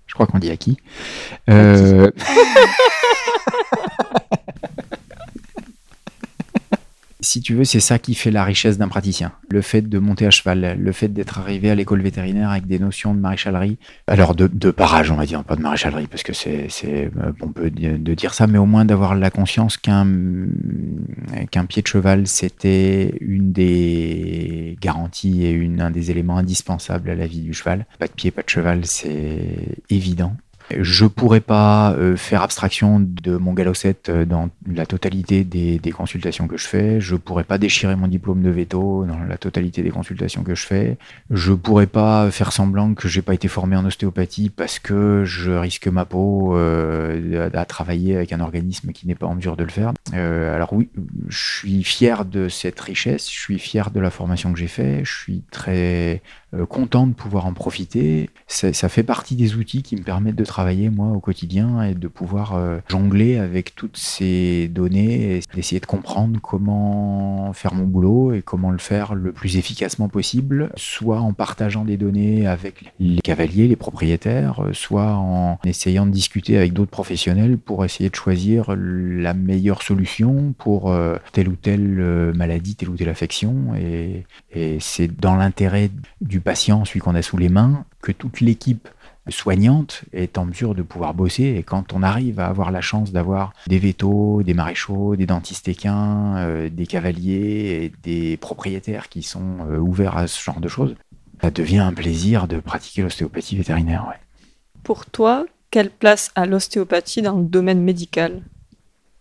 Je crois qu'on dit à qui euh, *laughs* si tu veux, c'est ça qui fait la richesse d'un praticien. Le fait de monter à cheval, le fait d'être arrivé à l'école vétérinaire avec des notions de maréchalerie, alors de, de parage, on va dire, pas de maréchalerie, parce que c'est, c'est euh, on peut de dire ça, mais au moins d'avoir la conscience qu'un, qu'un pied de cheval, c'était une des garanties et une, un des éléments indispensables à la vie du cheval. Pas de pied, pas de cheval, c'est évident. Je pourrais pas euh, faire abstraction de mon galopset euh, dans la totalité des, consultations que je fais. Je pourrais pas déchirer mon diplôme de veto dans la totalité des consultations que je fais. Je pourrais pas faire semblant que j'ai pas été formé en ostéopathie parce que je risque ma peau euh, à, travailler avec un organisme qui n'est pas en mesure de le faire. Alors oui, je suis fier de cette richesse. Je suis fier de la formation que j'ai fait. Je suis très content de pouvoir en profiter. Ça fait partie des outils qui me permettent de travailler moi au quotidien et de pouvoir euh, jongler avec toutes ces données et d'essayer de comprendre comment faire mon boulot et comment le faire le plus efficacement possible, soit en partageant des données avec les cavaliers, les propriétaires, soit en essayant de discuter avec d'autres professionnels pour essayer de choisir la meilleure solution pour euh, telle ou telle maladie, telle ou telle affection. Et c'est dans l'intérêt du patient, celui qu'on a sous les mains, que toute l'équipe soignante est en mesure de pouvoir bosser. Et quand on arrive à avoir la chance d'avoir des vétos, des maréchaux, des dentistes équins, euh, des cavaliers et des propriétaires qui sont euh, ouverts à ce genre de choses, ça devient un plaisir de pratiquer l'ostéopathie vétérinaire. Pour toi, quelle place a l'ostéopathie dans le domaine médical,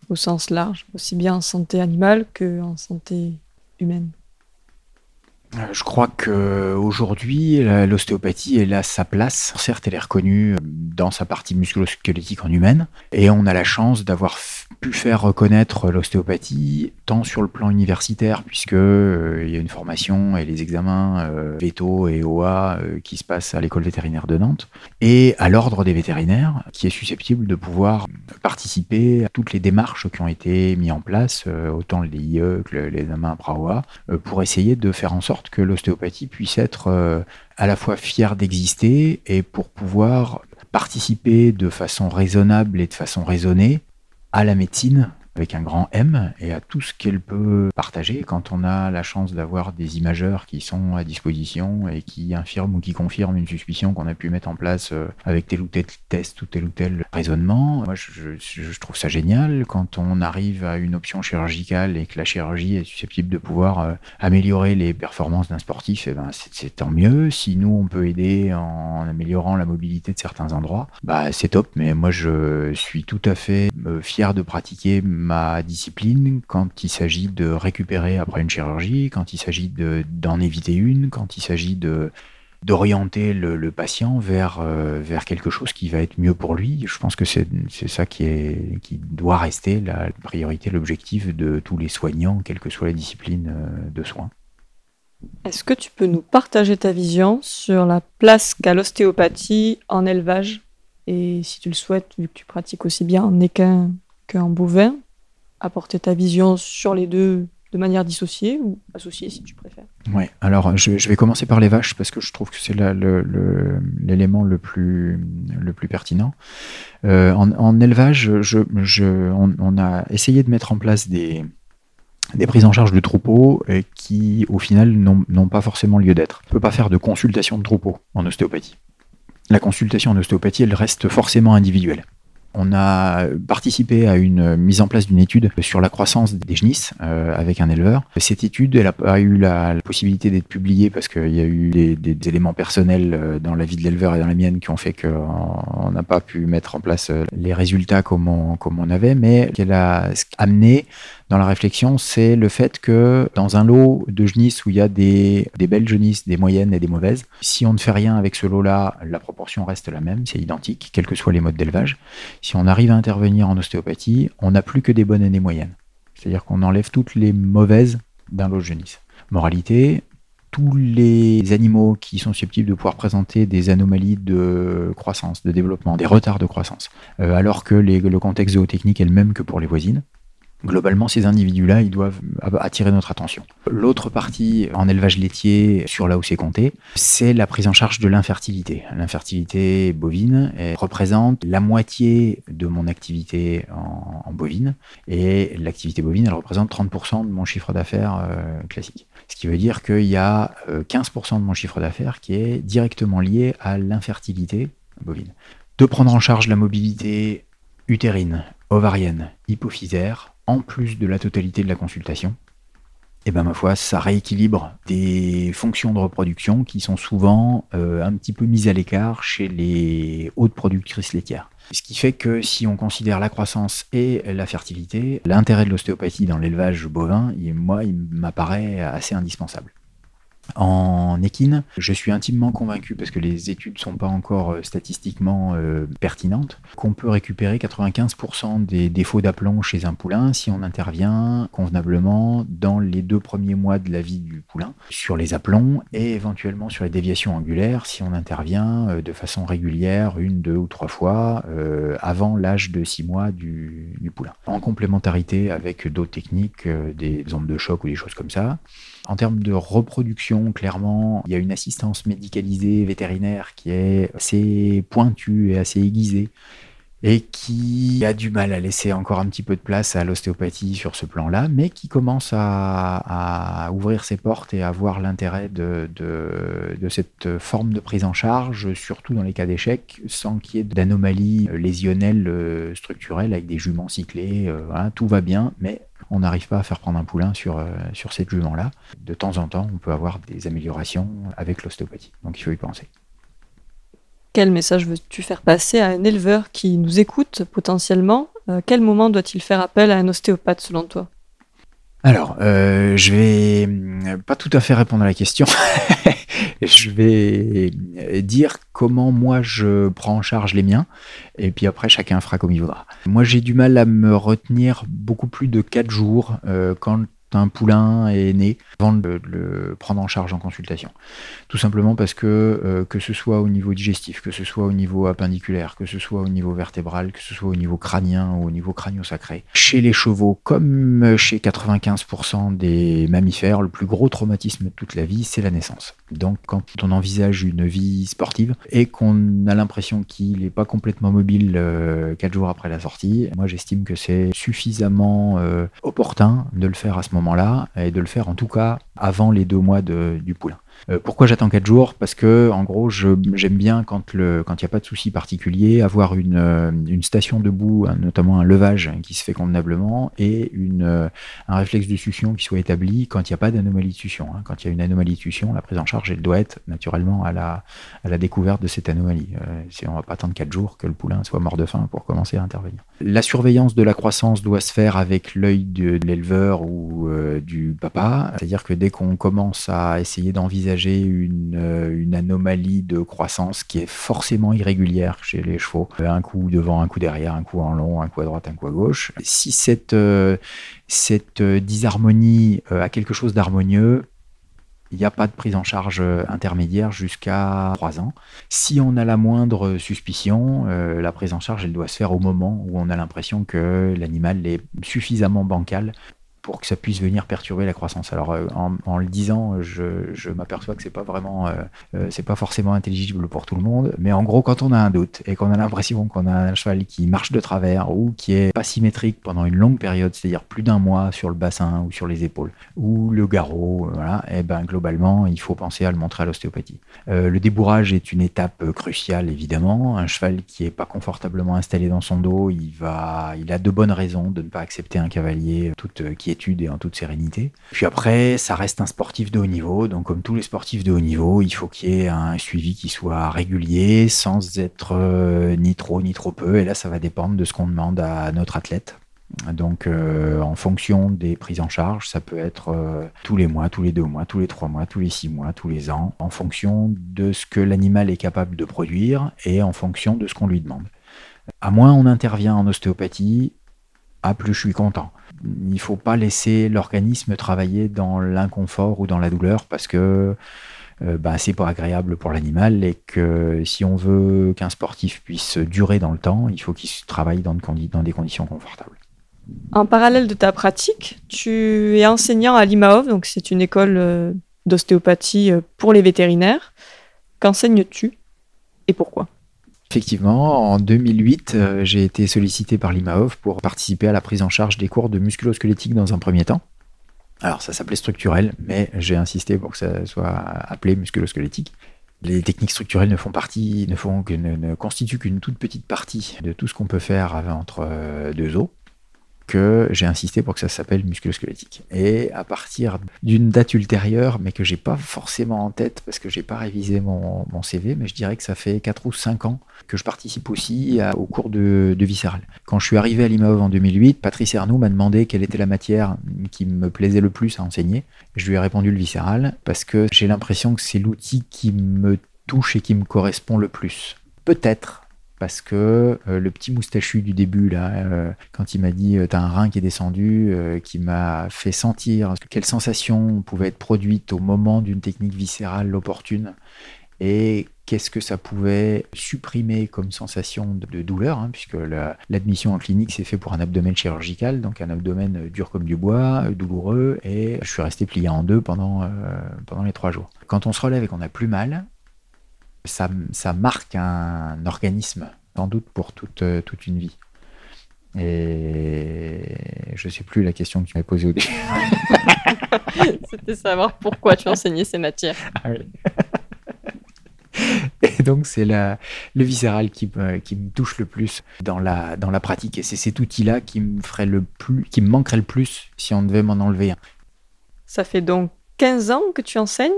au sens large, aussi bien en santé animale qu'en santé humaine? Je crois qu'aujourd'hui, l'ostéopathie, elle a sa place. Certes, elle est reconnue dans sa partie musculo-squelettique en humaine, et on a la chance d'avoir pu faire reconnaître l'ostéopathie tant sur le plan universitaire, puisque euh, il y a une formation et les examens euh, veto et OA qui se passent à l'école vétérinaire de Nantes, et à l'ordre des vétérinaires, qui est susceptible de pouvoir participer à toutes les démarches qui ont été mises en place, autant les IE que les examens PRAOA, pour essayer de faire en sorte que l'ostéopathie puisse être euh, à la fois fière d'exister et pour pouvoir participer de façon raisonnable et de façon raisonnée à la médecine avec un grand M et à tout ce qu'elle peut partager quand on a la chance d'avoir des imageurs qui sont à disposition et qui infirment ou qui confirment une suspicion qu'on a pu mettre en place euh, avec tel ou tel test ou tel ou tel raisonnement. Moi, je, trouve ça génial quand on arrive à une option chirurgicale et que la chirurgie est susceptible de pouvoir euh, améliorer les performances d'un sportif, eh ben c'est tant mieux. Si nous, on peut aider en améliorant la mobilité de certains endroits, bah c'est top. Mais moi, je suis tout à fait euh, fier de pratiquer ma discipline quand il s'agit de récupérer après une chirurgie, quand il s'agit d'en éviter une, quand il s'agit de d'orienter le, patient vers, euh, vers quelque chose qui va être mieux pour lui. Je pense que c'est ça qui, est, qui doit rester la priorité, l'objectif de tous les soignants, quelle que soit la discipline euh, de soins. Est-ce que tu peux nous partager ta vision sur la place qu'a l'ostéopathie en élevage? Et si tu le souhaites, vu que tu pratiques aussi bien en équin qu'en bovin, apporter ta vision sur les deux de manière dissociée ou associée si tu préfères. Oui, alors je, vais commencer par les vaches parce que je trouve que c'est l'élément le, plus, le plus pertinent. Euh, en, élevage, je, on, a essayé de mettre en place des, des prises en charge de troupeaux qui, au final, n'ont pas forcément lieu d'être. On ne peut pas faire de consultation de troupeaux en ostéopathie. La consultation en ostéopathie, elle reste forcément individuelle. On a participé à une mise en place d'une étude sur la croissance des genisses euh, avec un éleveur. Cette étude, elle n'a pas eu la, possibilité d'être publiée parce qu'il y a eu des, éléments personnels euh, dans la vie de l'éleveur et dans la mienne qui ont fait qu'on n'a pas pu mettre en place euh, les résultats comme on, comme on avait, mais qu'elle a amené dans la réflexion, c'est le fait que dans un lot de genisses où il y a des, belles genisses, des moyennes et des mauvaises, si on ne fait rien avec ce lot-là, la proportion reste la même, c'est identique, quels que soient les modes d'élevage. Si on arrive à intervenir en ostéopathie, on n'a plus que des bonnes et des moyennes. C'est-à-dire qu'on enlève toutes les mauvaises d'un lot de genisses. Moralité, tous les animaux qui sont susceptibles de pouvoir présenter des anomalies de croissance, de développement, des retards de croissance, euh, alors que le contexte zootechnique est le même que pour les voisines, Globalement, ces individus-là, ils doivent attirer notre attention. L'autre partie en élevage laitier, sur là où c'est compté, c'est la prise en charge de l'infertilité. L'infertilité bovine représente la moitié de mon activité en, bovine, et l'activité bovine, elle représente 30% de mon chiffre d'affaires euh, classique. Ce qui veut dire qu'il y a 15% euh, de mon chiffre d'affaires qui est directement lié à l'infertilité bovine. De prendre en charge la mobilité utérine, ovarienne, hypophysaire, en plus de la totalité de la consultation, et eh ben ma foi, ça rééquilibre des fonctions de reproduction qui sont souvent euh, un petit peu mises à l'écart chez les hautes productrices laitières. Ce qui fait que si on considère la croissance et la fertilité, l'intérêt de l'ostéopathie dans l'élevage bovin, moi, il m'apparaît assez indispensable. En équine. Je suis intimement convaincu, parce que les études sont pas encore euh, statistiquement euh, pertinentes, qu'on peut récupérer 95% des défauts d'aplomb chez un poulain si on intervient convenablement dans les deux premiers mois de la vie du poulain sur les aplombs et éventuellement sur les déviations angulaires si on intervient euh, de façon régulière une, deux ou trois fois avant l'âge de six mois du, du, poulain. En complémentarité avec d'autres techniques, des ondes de choc ou des choses comme ça. En termes de reproduction, clairement, il y a une assistance médicalisée vétérinaire qui est assez pointue et assez aiguisée et qui a du mal à laisser encore un petit peu de place à l'ostéopathie sur ce plan-là, mais qui commence à, ouvrir ses portes et à voir l'intérêt de, cette forme de prise en charge, surtout dans les cas d'échec, sans qu'il y ait d'anomalies lésionnelles euh, structurelles avec des juments cyclés. Euh, tout va bien, mais on n'arrive pas à faire prendre un poulain sur, euh, sur cette jument-là. De temps en temps, on peut avoir des améliorations avec l'ostéopathie. Donc il faut y penser. Quel message veux-tu faire passer à un éleveur qui nous écoute potentiellement? Euh, Quel moment doit-il faire appel à un ostéopathe selon toi? Alors, euh, je vais pas tout à fait répondre à la question. *laughs* je vais dire comment moi je prends en charge les miens, et puis après chacun fera comme il voudra. Moi j'ai du mal à me retenir beaucoup plus de 4 jours euh, quand un poulain est né avant de le prendre en charge en consultation. Tout simplement parce que euh, que ce soit au niveau digestif, que ce soit au niveau appendiculaire, que ce soit au niveau vertébral, que ce soit au niveau crânien ou au niveau crânio-sacré, chez les chevaux comme chez 95% des mammifères, le plus gros traumatisme de toute la vie, c'est la naissance. Donc quand on envisage une vie sportive et qu'on a l'impression qu'il n'est pas complètement mobile euh, 4 jours après la sortie, moi j'estime que c'est suffisamment euh, opportun de le faire à ce moment moment-là et de le faire en tout cas avant les deux mois du poulain. Euh, pourquoi j'attends 4 jours? Parce que, en gros, j'aime bien quand il n'y a pas de souci particulier, avoir une, euh, une station debout, notamment un levage qui se fait convenablement, et euh, un réflexe de succion qui soit établi quand il n'y a pas d'anomalie de succion. Hein. Quand il y a une anomalie de succion, la prise en charge, elle doit être naturellement à la, découverte de cette anomalie. on ne va pas attendre 4 jours que le poulain soit mort de faim pour commencer à intervenir. La surveillance de la croissance doit se faire avec l'œil de, l'éleveur ou du papa, c'est-à-dire que dès qu'on commence à essayer d'envisager une, euh, une, anomalie de croissance qui est forcément irrégulière chez les chevaux. Un coup devant, un coup derrière, un coup en long, un coup à droite, un coup à gauche. Si cette, euh, cette euh, disharmonie a quelque chose d'harmonieux, il n'y a pas de prise en charge intermédiaire jusqu'à 3 ans. Si on a la moindre suspicion, la prise en charge, elle doit se faire au moment où on a l'impression que l'animal est suffisamment bancal pour que ça puisse venir perturber la croissance. Alors euh, en, le disant, je, m'aperçois que c'est pas vraiment, euh, euh, c'est pas forcément intelligible pour tout le monde. Mais en gros, quand on a un doute et qu'on a l'impression qu'on a un cheval qui marche de travers ou qui est pas symétrique pendant une longue période, c'est-à-dire plus d'un mois sur le bassin ou sur les épaules ou le garrot, voilà, et eh ben globalement, il faut penser à le montrer à l'ostéopathie. le débourrage est une étape cruciale évidemment. Un cheval qui est pas confortablement installé dans son dos, il a de bonnes raisons de ne pas accepter un cavalier qui est et en toute sérénité. Puis après, ça reste un sportif de haut niveau, donc comme tous les sportifs de haut niveau, il faut qu'il y ait un suivi qui soit régulier, sans être euh, ni trop ni trop peu, et là ça va dépendre de ce qu'on demande à notre athlète. Donc, euh, en fonction des prises en charge, ça peut être euh, tous les mois, tous les deux mois, tous les trois mois, tous les six mois, tous les ans, en fonction de ce que l'animal est capable de produire et en fonction de ce qu'on lui demande. À moins on intervient en ostéopathie, à plus je suis content il ne faut pas laisser l'organisme travailler dans l'inconfort ou dans la douleur parce que euh, bah, c'est pas agréable pour l'animal et que si on veut qu'un sportif puisse durer dans le temps, il faut qu'il travaille dans, dans, des conditions confortables. En parallèle de ta pratique, tu es enseignant à l'IMAOV, donc c'est une école euh, d'ostéopathie euh, pour les vétérinaires. Qu'enseignes-tu et pourquoi? Effectivement, en 2008, euh, j'ai été sollicité par l'IMAOF pour participer à la prise en charge des cours de musculosquelettique dans un premier temps. Alors ça s'appelait structurel, mais j'ai insisté pour que ça soit appelé musculosquelettique. Les techniques structurelles ne font partie, ne, font, ne, ne constituent qu'une toute petite partie de tout ce qu'on peut faire entre euh, deux os. Que j'ai insisté pour que ça s'appelle musculosquelettique. Et à partir d'une date ultérieure, mais que j'ai pas forcément en tête parce que j'ai pas révisé mon, CV, mais je dirais que ça fait 4 ou 5 ans que je participe aussi au cours de, de Visceral. Quand je suis arrivé à l'IMAOV en 2008, Patrice Ernoux m'a demandé quelle était la matière qui me plaisait le plus à enseigner. Je lui ai répondu le Visceral parce que j'ai l'impression que c'est l'outil qui me touche et qui me correspond le plus. Peut-être parce que euh, le petit moustachu du début, là, euh, quand il m'a dit euh, t'as un rein qui est descendu, qui m'a fait sentir quelle sensation pouvait être produite au moment d'une technique viscérale opportune et qu'est-ce que ça pouvait supprimer comme sensation de, douleur, hein, puisque l'admission en clinique s'est fait pour un abdomen chirurgical, donc un abdomen dur comme du bois, douloureux, et je suis resté plié en deux pendant, pendant les trois jours. Quand on se relève et qu'on a plus mal, ça, marque un organisme, sans doute pour toute, euh, toute une vie. Et je ne sais plus la question que tu m'avais posée au début. *laughs* C'était savoir pourquoi tu enseignais ces matières. Ah *laughs* et donc, c'est le viscéral qui, qui, me touche le plus dans la, dans la pratique. Et c'est cet outil-là qui me ferait le plus, qui me manquerait le plus si on devait m'en enlever un. Ça fait donc 15 ans que tu enseignes.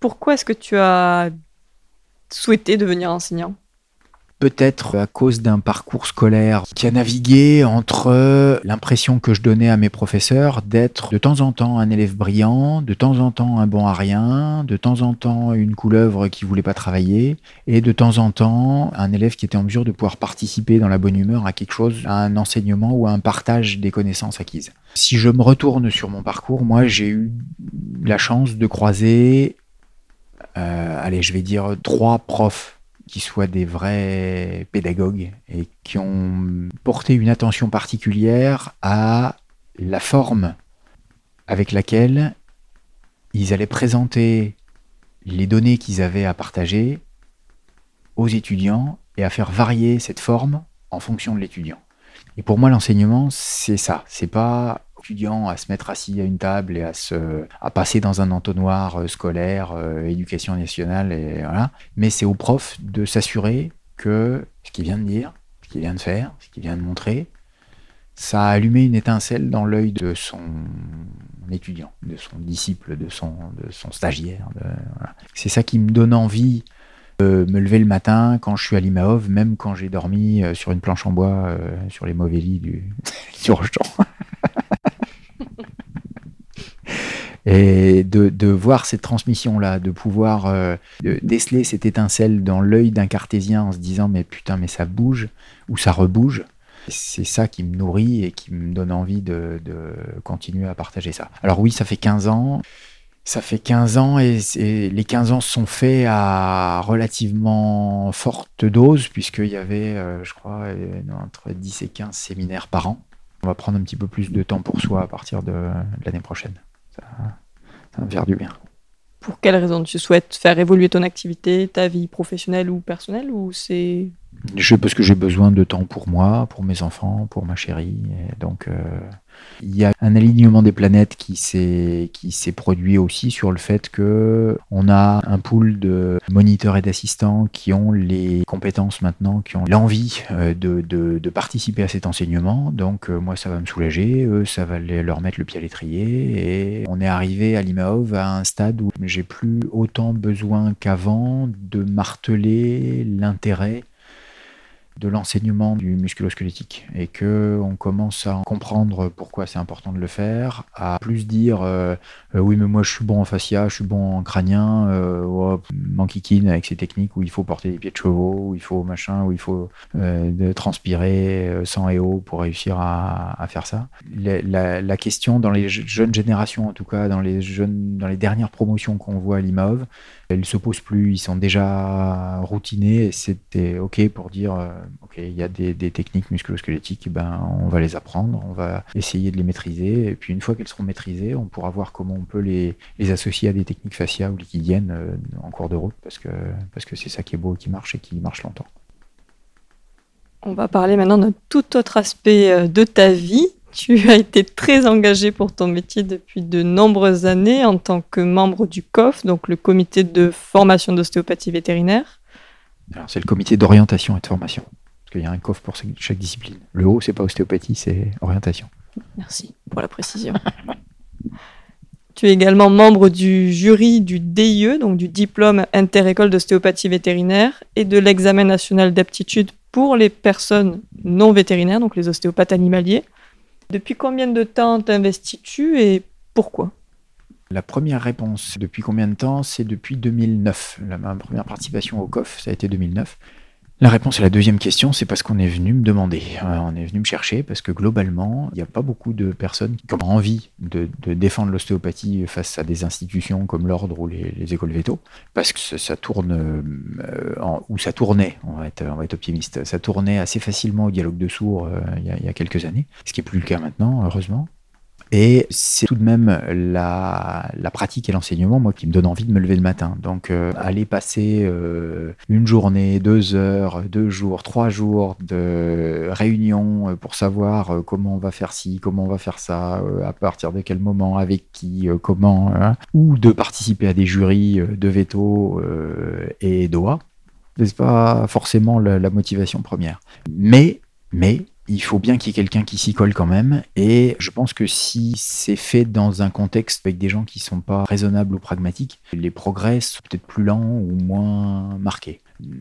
Pourquoi est-ce que tu as souhaité devenir enseignant Peut-être à cause d'un parcours scolaire qui a navigué entre l'impression que je donnais à mes professeurs d'être de temps en temps un élève brillant, de temps en temps un bon à rien, de temps en temps une couleuvre qui voulait pas travailler, et de temps en temps un élève qui était en mesure de pouvoir participer dans la bonne humeur à quelque chose, à un enseignement ou à un partage des connaissances acquises. Si je me retourne sur mon parcours, moi j'ai eu la chance de croiser allez, je vais dire trois profs qui soient des vrais pédagogues et qui ont porté une attention particulière à la forme avec laquelle ils allaient présenter les données qu'ils avaient à partager aux étudiants et à faire varier cette forme en fonction de l'étudiant. Et pour moi, l'enseignement, c'est ça. C'est pas à se mettre assis à une table et à se à passer dans un entonnoir euh, scolaire, euh, éducation nationale et voilà. Mais c'est au prof de s'assurer que ce qu'il vient de dire, ce qu'il vient de faire, ce qu'il vient de montrer, ça a allumé une étincelle dans l'œil de son étudiant, de son disciple, de son, de son stagiaire. C'est ça qui me donne envie de me lever le matin quand je suis à l'IMAOV, même quand j'ai dormi euh, sur une planche en bois sur les mauvais lits du, *laughs* du *laughs* et de, voir cette transmission-là, de pouvoir euh, déceler cette étincelle dans l'œil d'un cartésien en se disant mais putain mais ça bouge ou ça rebouge. C'est ça qui me nourrit et qui me donne envie de, continuer à partager ça. Alors oui, ça fait 15 ans. Ça fait 15 ans et, les 15 ans sont faits à relativement forte dose puisqu'il y avait, euh, je crois, euh, entre 10 et 15 séminaires par an. On va prendre un petit peu plus de temps pour soi à partir de l'année prochaine ça, va faire du bien. Pour quelle raison tu souhaites faire évoluer ton activité, ta vie professionnelle ou personnelle ou c'est je, Parce que j'ai besoin de temps pour moi, pour mes enfants, pour ma chérie. Donc, euh, il y a un alignement des planètes qui s'est qui s'est produit aussi sur le fait que on a un pool de moniteurs et d'assistants qui ont les compétences maintenant, qui ont l'envie euh, de, de, participer à cet enseignement. Donc euh, moi ça va me soulager, eux ça va leur mettre le pied à l'étrier et on est arrivé à l'IMAOV à un stade où j'ai plus autant besoin qu'avant de marteler l'intérêt de l'enseignement du musculosquelettique et que on commence à comprendre pourquoi c'est important de le faire, à plus dire euh, euh, oui mais moi je suis bon en fascia, je suis bon en crânien, euh, oh, avec ces techniques où il faut porter des pieds de chevaux, où il faut machin, où il faut euh, transpirer sang et eau pour réussir à, faire ça. La, question dans les jeunes générations en tout cas, dans les jeunes, dans les dernières promotions qu'on voit à l'IMAOV, elle se pose plus, ils sont déjà routinés c'était ok pour dire euh, ok il y a des, techniques musculosquelettiques, ben on va les apprendre, on va essayer de les maîtriser et puis une fois qu'elles seront maîtrisées, on pourra voir comment on peut les, associer à des techniques fasciales ou liquidiennes euh, en cours de route parce que parce que c'est ça qui est beau et qui marche et qui marche longtemps. On va parler maintenant d'un tout autre aspect euh, de ta vie. Tu as été très engagé pour ton métier depuis de nombreuses années en tant que membre du COF, donc le comité de formation d'ostéopathie vétérinaire. c'est le comité d'orientation et de formation. qu'il y a un coffre pour chaque discipline. Le haut, c'est pas ostéopathie, c'est orientation. Merci pour la précision. *laughs* tu es également membre du jury du DIE, donc du diplôme inter-école d'ostéopathie vétérinaire, et de l'examen national d'aptitude pour les personnes non vétérinaires, donc les ostéopathes animaliers. Depuis combien de temps t'investis-tu et pourquoi? La première réponse, depuis combien de temps? C'est depuis 2009. La, ma première participation au COF, ça a été 2009. La réponse à la deuxième question, c'est parce qu'on est venu me demander, euh, on est venu me chercher, parce que globalement, il n'y a pas beaucoup de personnes qui ont envie de, défendre l'ostéopathie face à des institutions comme l'ordre ou les, écoles véto, parce que ça, tourne, euh, ou ça tournait, on va, être, optimiste, ça tournait assez facilement au dialogue de sourds euh, il, y y a quelques années, ce qui n'est plus le cas maintenant, heureusement. Et c'est tout de même la, pratique et l'enseignement, moi, qui me donne envie de me lever le matin. Donc, euh, aller passer euh, une journée, deux heures, deux jours, trois jours de réunion euh, pour savoir comment on va faire ci, comment on va faire ça, à partir de quel moment, avec qui, comment, hein, ou de participer à des jurys de veto et d'OA, c'est pas forcément la, la motivation première. Mais, mais il faut bien qu'il y ait quelqu'un qui s'y colle quand même. Et je pense que si c'est fait dans un contexte avec des gens qui ne sont pas raisonnables ou pragmatiques, les progrès sont peut-être plus lents ou moins marqués.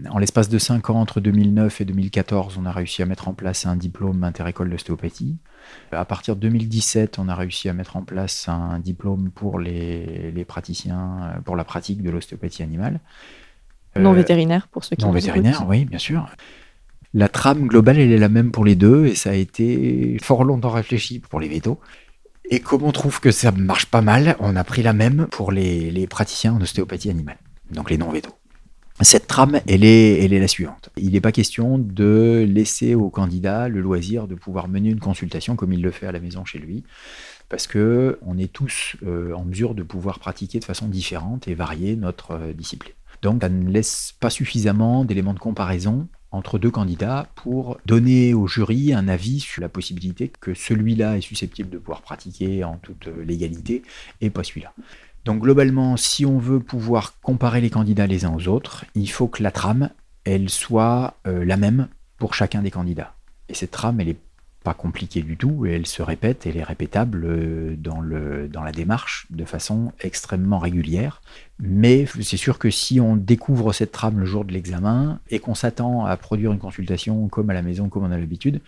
En l'espace de 5 ans, entre 2009 et 2014, on a réussi à mettre en place un diplôme inter-école d'ostéopathie. À partir de 2017, on a réussi à mettre en place un diplôme pour les, praticiens, pour la pratique de l'ostéopathie animale. Non euh, vétérinaire, pour ceux qui Non vétérinaire, oui, bien sûr. La trame globale, elle est la même pour les deux, et ça a été fort longtemps réfléchi pour les vétos. Et comme on trouve que ça marche pas mal, on a pris la même pour les, praticiens en ostéopathie animale, donc les non-vétos. Cette trame, elle est, elle est la suivante. Il n'est pas question de laisser au candidat le loisir de pouvoir mener une consultation comme il le fait à la maison chez lui, parce que on est tous euh, en mesure de pouvoir pratiquer de façon différente et varier notre euh, discipline. Donc ça ne laisse pas suffisamment d'éléments de comparaison entre deux candidats pour donner au jury un avis sur la possibilité que celui-là est susceptible de pouvoir pratiquer en toute légalité et pas celui-là. Donc globalement, si on veut pouvoir comparer les candidats les uns aux autres, il faut que la trame, elle soit euh, la même pour chacun des candidats. Et cette trame, elle est pas compliquée du tout et elle se répète, elle est répétable euh, dans, le, dans la démarche de façon extrêmement régulière. Mais c'est sûr que si on découvre cette trame le jour de l'examen et qu'on s'attend à produire une consultation comme à la maison, comme on a l'habitude,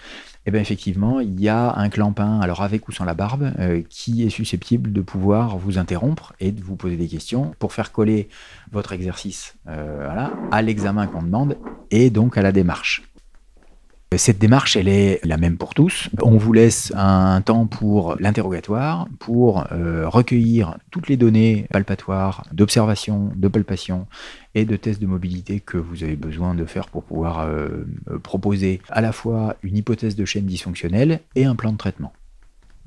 eh bien effectivement, il y a un clampin, alors avec ou sans la barbe, euh, qui est susceptible de pouvoir vous interrompre et de vous poser des questions pour faire coller votre exercice euh, à l'examen qu'on demande et donc à la démarche. Cette démarche, elle est la même pour tous. On vous laisse un temps pour l'interrogatoire, pour euh, recueillir toutes les données palpatoires, d'observation, de palpation et de tests de mobilité que vous avez besoin de faire pour pouvoir euh, proposer à la fois une hypothèse de chaîne dysfonctionnelle et un plan de traitement.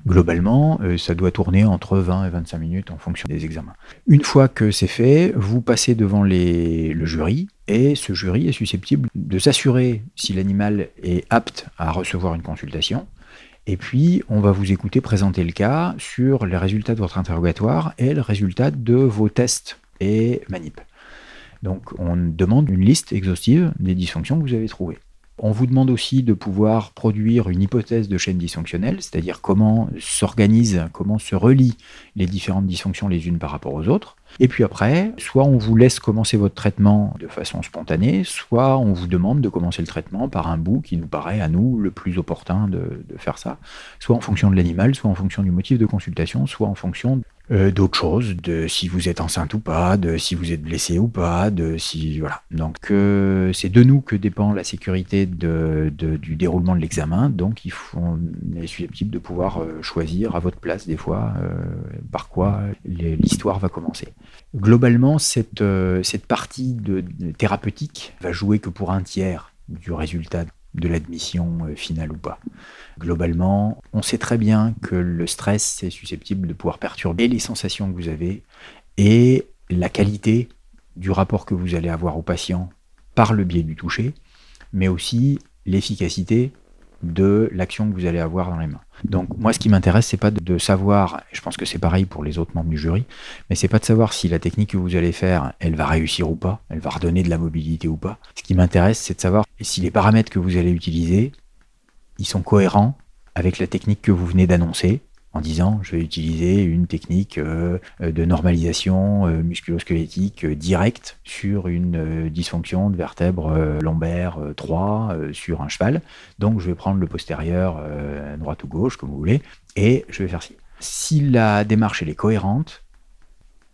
Globalement, euh, ça doit tourner entre 20 et 25 minutes en fonction des examens. Une fois que c'est fait, vous passez devant le jury et ce jury est susceptible de s'assurer si l'animal est apte à recevoir une consultation. Et puis, on va vous écouter présenter le cas sur les résultats de votre interrogatoire et le résultat de vos tests et manip. Donc, on demande une liste exhaustive des dysfonctions que vous avez trouvées. On vous demande aussi de pouvoir produire une hypothèse de chaîne dysfonctionnelle, c'est-à-dire comment s'organisent, comment se relient les différentes dysfonctions les unes par rapport aux autres. Et puis après, soit on vous laisse commencer votre traitement de façon spontanée, soit on vous demande de commencer le traitement par un bout qui nous paraît à nous le plus opportun de, de faire ça, soit en fonction de l'animal, soit en fonction du motif de consultation, soit en fonction euh, d'autres choses, de si vous êtes enceinte ou pas, de si vous êtes blessé ou pas, de si voilà. Donc euh, c'est de nous que dépend la sécurité de, du déroulement de l'examen. Donc il faut, on est susceptible de pouvoir euh, choisir à votre place des fois par quoi l'histoire va commencer. Globalement, cette, cette partie de, thérapeutique va jouer que pour un tiers du résultat de l'admission euh, finale ou pas. Globalement, on sait très bien que le stress est susceptible de pouvoir perturber les sensations que vous avez et la qualité du rapport que vous allez avoir au patient par le biais du toucher, mais aussi l'efficacité de l'action que vous allez avoir dans les mains. Donc moi, ce qui m'intéresse, c'est pas de, savoir, je pense que c'est pareil pour les autres membres du jury, mais c'est pas de savoir si la technique que vous allez faire, elle va réussir ou pas, elle va redonner de la mobilité ou pas. Ce qui m'intéresse, c'est de savoir si les paramètres que vous allez utiliser, ils sont cohérents avec la technique que vous venez d'annoncer, en disant je vais utiliser une technique euh, de normalisation euh, musculosquelettique euh, directe sur une dysfonction de vertèbre lombaire 3 sur un cheval. Donc je vais prendre le postérieur droite ou gauche comme vous voulez et je vais faire ci. Si la démarche est cohérente,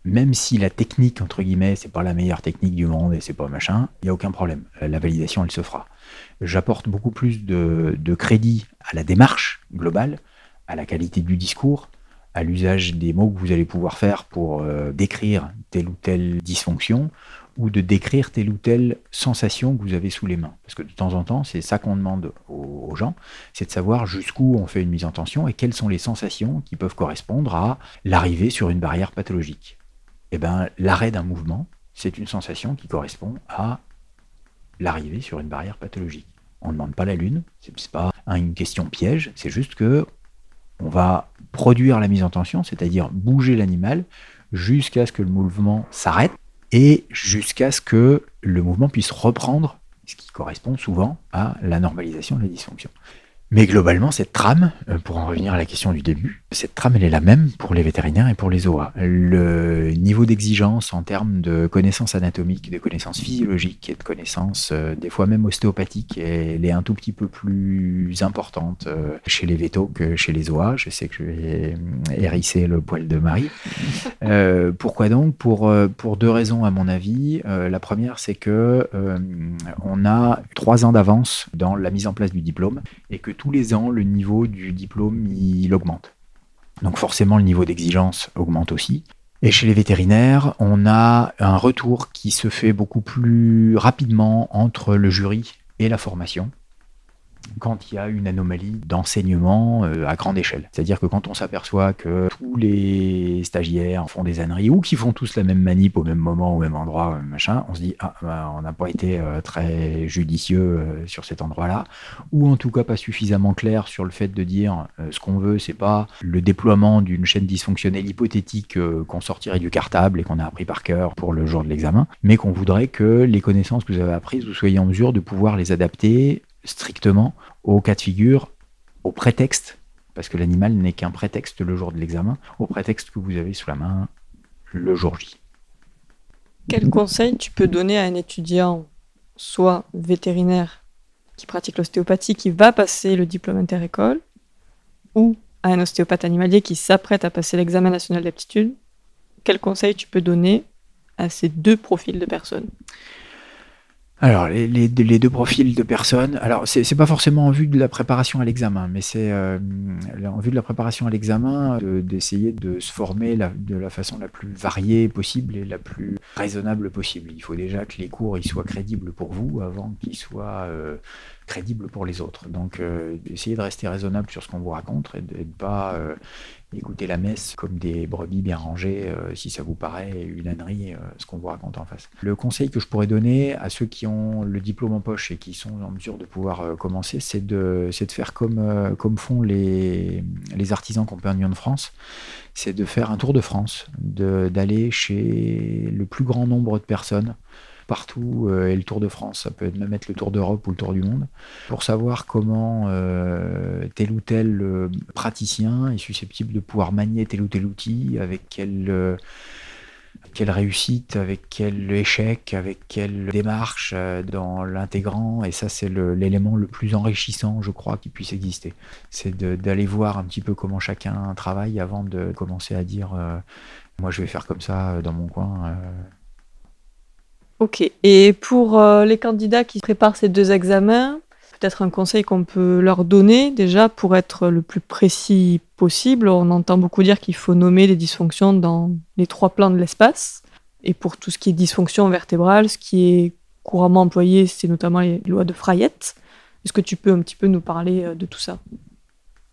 même si la technique entre guillemets c'est pas la meilleure technique du monde et c'est pas machin, il y a aucun problème. La validation elle se fera. J'apporte beaucoup plus de crédit à la démarche globale à la qualité du discours, à l'usage des mots que vous allez pouvoir faire pour euh, décrire telle ou telle dysfonction ou de décrire telle ou telle sensation que vous avez sous les mains. Parce que de temps en temps, c'est ça qu'on demande aux, gens, c'est de savoir jusqu'où on fait une mise en tension et quelles sont les sensations qui peuvent correspondre à l'arrivée sur une barrière pathologique. Eh bien, l'arrêt d'un mouvement, c'est une sensation qui correspond à l'arrivée sur une barrière pathologique. On ne demande pas la lune, c'est pas une question piège, c'est juste que on va produire la mise en tension, c'est-à-dire bouger l'animal jusqu'à ce que le mouvement s'arrête et jusqu'à ce que le mouvement puisse reprendre, ce qui correspond souvent à la normalisation de la dysfonction. Mais globalement, cette trame, euh, pour en revenir à la question du début, cette trame, elle est la même pour les vétérinaires et pour les OA. Le niveau d'exigence en termes de connaissances anatomiques, de connaissances physiologiques et de connaissances, euh, des fois même ostéopathiques, elle est un tout petit peu plus importante euh, chez les vétos que chez les OA. Je sais que je vais hérisser le poil de Marie. *laughs* pourquoi donc? Pour, pour deux raisons, à mon avis. la première, c'est que on a trois ans d'avance dans la mise en place du diplôme et que tous les ans, le niveau du diplôme, il augmente. Donc forcément, le niveau d'exigence augmente aussi. Et chez les vétérinaires, on a un retour qui se fait beaucoup plus rapidement entre le jury et la formation quand il y a une anomalie d'enseignement euh, à grande échelle. C'est-à-dire que quand on s'aperçoit que tous les stagiaires font des âneries ou qui font tous la même manip au même moment, au même endroit, euh, machin, on se dit ah bah, on n'a pas été euh, très judicieux sur cet endroit-là, ou en tout cas pas suffisamment clair sur le fait de dire ce qu'on veut, c'est pas le déploiement d'une chaîne dysfonctionnelle hypothétique qu'on sortirait du cartable et qu'on a appris par cœur pour le jour de l'examen, mais qu'on voudrait que les connaissances que vous avez apprises, vous soyez en mesure de pouvoir les adapter strictement au cas de figure, au prétexte, parce que l'animal n'est qu'un prétexte le jour de l'examen, au prétexte que vous avez sous la main le jour J. Quel conseil tu peux donner à un étudiant, soit vétérinaire qui pratique l'ostéopathie, qui va passer le diplôme interécole, ou à un ostéopathe animalier qui s'apprête à passer l'examen national d'aptitude? Quel conseil tu peux donner à ces deux profils de personnes? Alors, les, deux profils de personnes, alors c'est pas forcément en vue de la préparation à l'examen, mais c'est euh, en vue de la préparation à l'examen d'essayer de, se former de la façon la plus variée possible et la plus raisonnable possible. Il faut déjà que les cours soient crédibles pour vous avant qu'ils soient euh, crédibles pour les autres. Donc, euh, essayez de rester raisonnable sur ce qu'on vous raconte et de, ne pas écouter la messe comme des brebis bien rangées, euh, si ça vous paraît une ânerie, euh, ce qu'on vous raconte en face. Le conseil que je pourrais donner à ceux qui ont le diplôme en poche et qui sont en mesure de pouvoir euh, commencer, c'est de, de faire comme, comme font les, les artisans compagnons de France, c'est de faire un tour de France, d'aller chez le plus grand nombre de personnes partout euh, et le Tour de France, ça peut même être le Tour d'Europe ou le Tour du Monde, pour savoir comment euh, tel ou tel euh, praticien est susceptible de pouvoir manier tel ou tel outil, avec quelle, quelle réussite, avec quel échec, avec quelle démarche dans l'intégrant. Et ça, c'est l'élément le, plus enrichissant, je crois, qui puisse exister. C'est d'aller voir un petit peu comment chacun travaille avant de commencer à dire moi, je vais faire comme ça dans mon coin. Ok. Et pour euh, les candidats qui préparent ces deux examens, peut-être un conseil qu'on peut leur donner déjà pour être le plus précis possible. On entend beaucoup dire qu'il faut nommer les dysfonctions dans les trois plans de l'espace. Et pour tout ce qui est dysfonction vertébrale, ce qui est couramment employé, c'est notamment les lois de Frayette. Est-ce que tu peux un petit peu nous parler euh, de tout ça?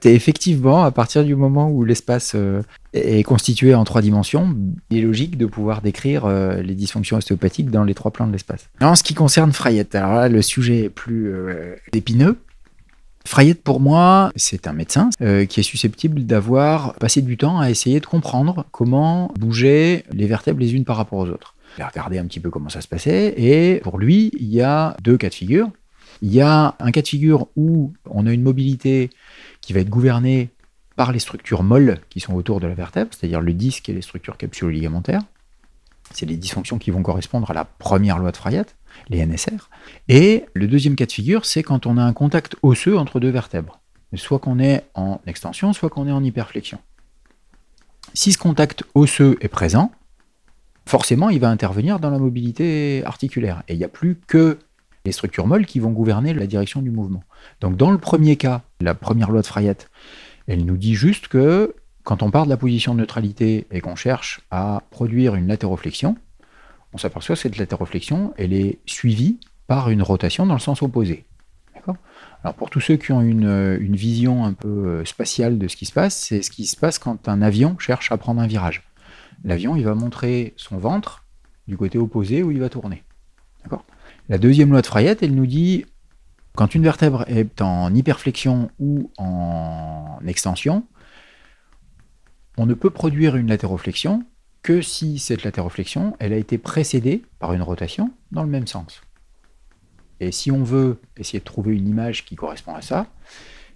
C'est effectivement, à partir du moment où l'espace euh, est constitué en trois dimensions, il est logique de pouvoir décrire euh, les dysfonctions ostéopathiques dans les trois plans de l'espace. En ce qui concerne Frayette, alors là, le sujet est plus euh, épineux. Frayette, pour moi, c'est un médecin qui est susceptible d'avoir passé du temps à essayer de comprendre comment bougeaient les vertèbres les unes par rapport aux autres. Il a regardé un petit peu comment ça se passait, et pour lui, il y a deux cas de figure. Il y a un cas de figure où on a une mobilité qui va être gouvernée par les structures molles qui sont autour de la vertèbre, c'est-à-dire le disque et les structures capsulo-ligamentaires. C'est les dysfonctions qui vont correspondre à la première loi de Frayette, les NSR. Et le deuxième cas de figure, c'est quand on a un contact osseux entre deux vertèbres. Soit qu'on est en extension, soit qu'on est en hyperflexion. Si ce contact osseux est présent, forcément, il va intervenir dans la mobilité articulaire. Et il n'y a plus que les structures molles qui vont gouverner la direction du mouvement. Donc dans le premier cas, la première loi de Frayette, elle nous dit juste que quand on part de la position de neutralité et qu'on cherche à produire une latéroflexion, on s'aperçoit que cette latéroflexion, elle est suivie par une rotation dans le sens opposé. Alors pour tous ceux qui ont une, une, vision un peu euh, spatiale de ce qui se passe, c'est ce qui se passe quand un avion cherche à prendre un virage. L'avion, il va montrer son ventre du côté opposé où il va tourner. La deuxième loi de Frayette, elle nous dit quand une vertèbre est en hyperflexion ou en extension, on ne peut produire une latéroflexion que si cette latéroflexion elle a été précédée par une rotation dans le même sens. Et si on veut essayer de trouver une image qui correspond à ça,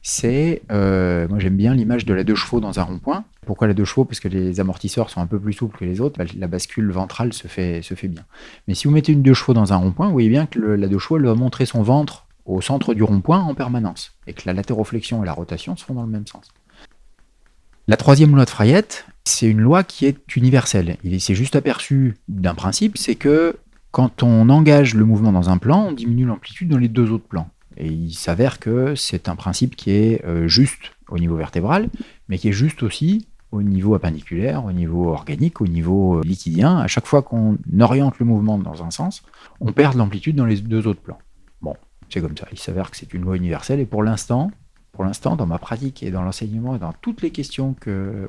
c'est, euh, moi j'aime bien l'image de la deux chevaux dans un rond-point. Pourquoi la deux chevaux? Parce que les amortisseurs sont un peu plus souples que les autres, la bascule ventrale se fait, bien. Mais si vous mettez une deux chevaux dans un rond-point, vous voyez bien que la deux chevaux elle va montrer son ventre au centre du rond-point en permanence, et que la latéroflexion et la rotation se font dans le même sens. La troisième loi de Frayette, c'est une loi qui est universelle. Il s'est juste aperçu d'un principe, c'est que quand on engage le mouvement dans un plan, on diminue l'amplitude dans les deux autres plans. Et il s'avère que c'est un principe qui est euh, juste au niveau vertébral, mais qui est juste aussi au niveau appendiculaire, au niveau organique, au niveau euh, liquidien. À chaque fois qu'on oriente le mouvement dans un sens, on perd l'amplitude dans les deux autres plans. Bon, c'est comme ça. Il s'avère que c'est une loi universelle et pour l'instant, pour l'instant, dans ma pratique et dans l'enseignement et dans toutes les questions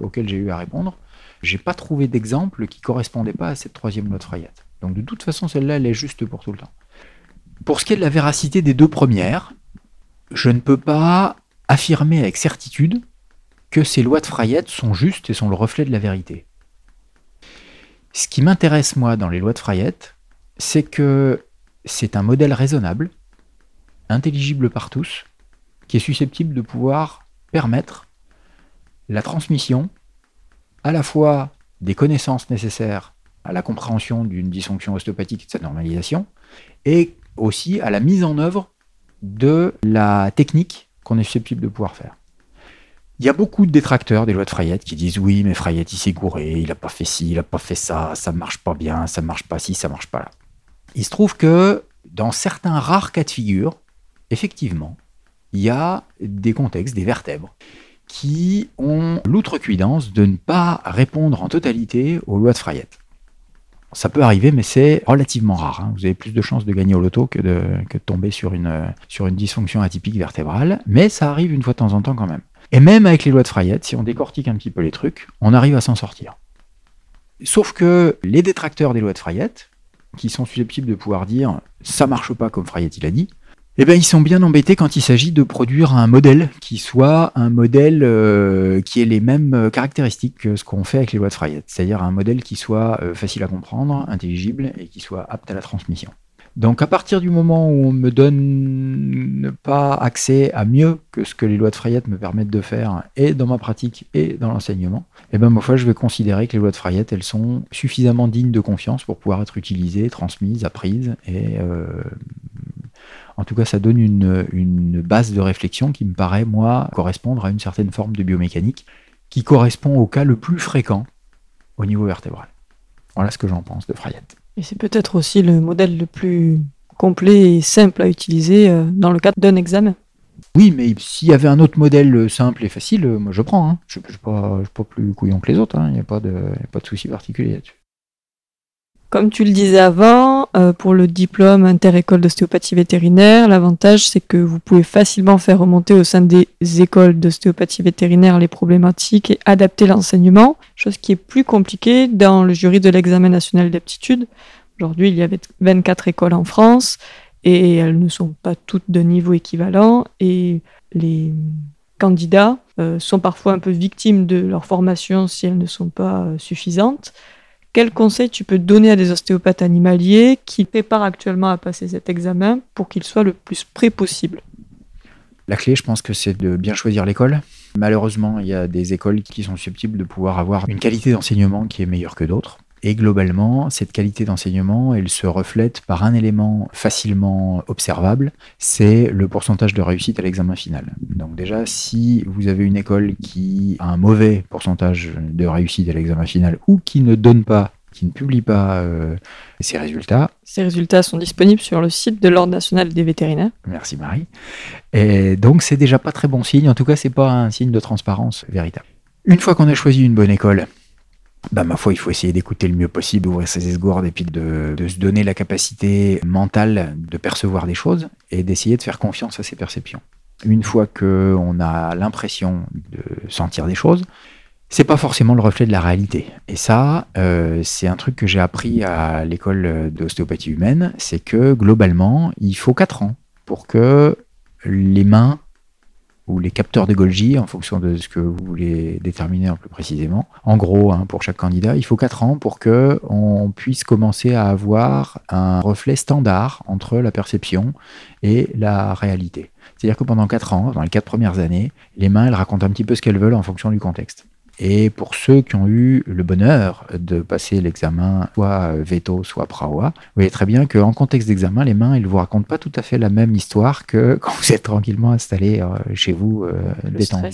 auxquelles j'ai eu à répondre, j'ai pas trouvé d'exemple qui correspondait pas à cette troisième loi de Frayette. Donc de toute façon, celle-là, elle est juste pour tout le temps. Pour ce qui est de la véracité des deux premières, je ne peux pas affirmer avec certitude que ces lois de Frayette sont justes et sont le reflet de la vérité. Ce qui m'intéresse moi dans les lois de Frayette, c'est que c'est un modèle raisonnable intelligible par tous, qui est susceptible de pouvoir permettre la transmission à la fois des connaissances nécessaires à la compréhension d'une dysfonction ostéopathique et de sa normalisation, et aussi à la mise en œuvre de la technique qu'on est susceptible de pouvoir faire. Il y a beaucoup de détracteurs des lois de Frayette qui disent oui, mais Frayette il s'est gouré, il n'a pas fait ci, il n'a pas fait ça, ça marche pas bien, ça marche pas ci, ça marche pas là. Il se trouve que dans certains rares cas de figure, effectivement, il y a des contextes, des vertèbres, qui ont l'outrecuidance de ne pas répondre en totalité aux lois de Frayette. Ça peut arriver, mais c'est relativement rare. Hein. Vous avez plus de chances de gagner au loto que de, tomber sur une, dysfonction atypique vertébrale, mais ça arrive une fois de temps en temps quand même. Et même avec les lois de Frayette, si on décortique un petit peu les trucs, on arrive à s'en sortir. Sauf que les détracteurs des lois de Frayette, qui sont susceptibles de pouvoir dire ça marche pas comme Frayette il dit, eh bien, ils sont bien embêtés quand il s'agit de produire un modèle qui soit un modèle euh, qui ait les mêmes euh, caractéristiques que ce qu'on fait avec les lois de Frayette, c'est-à-dire un modèle qui soit euh, facile à comprendre, intelligible et qui soit apte à la transmission. Donc à partir du moment où on me donne pas accès à mieux que ce que les lois de Frayette me permettent de faire, et dans ma pratique et dans l'enseignement, eh ben, ma foi, je vais considérer que les lois de Frayette, elles sont suffisamment dignes de confiance pour pouvoir être utilisées, transmises, apprises et en tout cas, ça donne une, base de réflexion qui me paraît, moi, correspondre à une certaine forme de biomécanique qui correspond au cas le plus fréquent au niveau vertébral. Voilà ce que j'en pense de Frayette. Et c'est peut-être aussi le modèle le plus complet et simple à utiliser euh, dans le cadre d'un examen. Oui, mais s'il y avait un autre modèle simple et facile, euh, moi je prends. Hein. Je ne suis, pas, plus couillon que les autres, hein. il n'y a pas de, pas de souci particulier là-dessus. Comme tu le disais avant, euh, pour le diplôme inter-école d'ostéopathie vétérinaire, l'avantage c'est que vous pouvez facilement faire remonter au sein des écoles d'ostéopathie vétérinaire les problématiques et adapter l'enseignement, chose qui est plus compliquée dans le jury de l'examen national d'aptitude. Aujourd'hui, il y avait 24 écoles en France et elles ne sont pas toutes de niveau équivalent et les candidats euh, sont parfois un peu victimes de leur formation si elles ne sont pas euh, suffisantes. Quel conseil tu peux donner à des ostéopathes animaliers qui préparent actuellement à passer cet examen pour qu'ils soient le plus prêts possible? La clé, je pense que c'est de bien choisir l'école. Malheureusement, il y a des écoles qui sont susceptibles de pouvoir avoir une qualité d'enseignement qui est meilleure que d'autres. Et globalement, cette qualité d'enseignement, elle se reflète par un élément facilement observable, c'est le pourcentage de réussite à l'examen final. Donc déjà, si vous avez une école qui a un mauvais pourcentage de réussite à l'examen final ou qui ne donne pas qui ne publie pas euh, ses résultats. Ces résultats sont disponibles sur le site de l'Ordre national des vétérinaires. Merci Marie. Et donc c'est déjà pas très bon signe. En tout cas, c'est pas un signe de transparence véritable. Une fois qu'on a choisi une bonne école, bah, ma foi, il faut essayer d'écouter le mieux possible, d'ouvrir ses esgourdes et puis de, se donner la capacité mentale de percevoir des choses et d'essayer de faire confiance à ses perceptions. Une fois qu'on a l'impression de sentir des choses, c'est pas forcément le reflet de la réalité. Et ça, euh, c'est un truc que j'ai appris à l'école d'ostéopathie humaine, c'est que globalement, il faut 4 ans pour que les mains ou les capteurs de Golgi, en fonction de ce que vous voulez déterminer un peu précisément. En gros, hein, pour chaque candidat, il faut 4 ans pour que on puisse commencer à avoir un reflet standard entre la perception et la réalité. C'est-à-dire que pendant 4 ans, dans les 4 premières années, les mains, elles racontent un petit peu ce qu'elles veulent en fonction du contexte. Et pour ceux qui ont eu le bonheur de passer l'examen soit veto, soit prawa, vous voyez très bien qu'en contexte d'examen, les mains, ils ne vous racontent pas tout à fait la même histoire que *laughs* quand vous êtes tranquillement installé euh, chez vous, euh, détendu.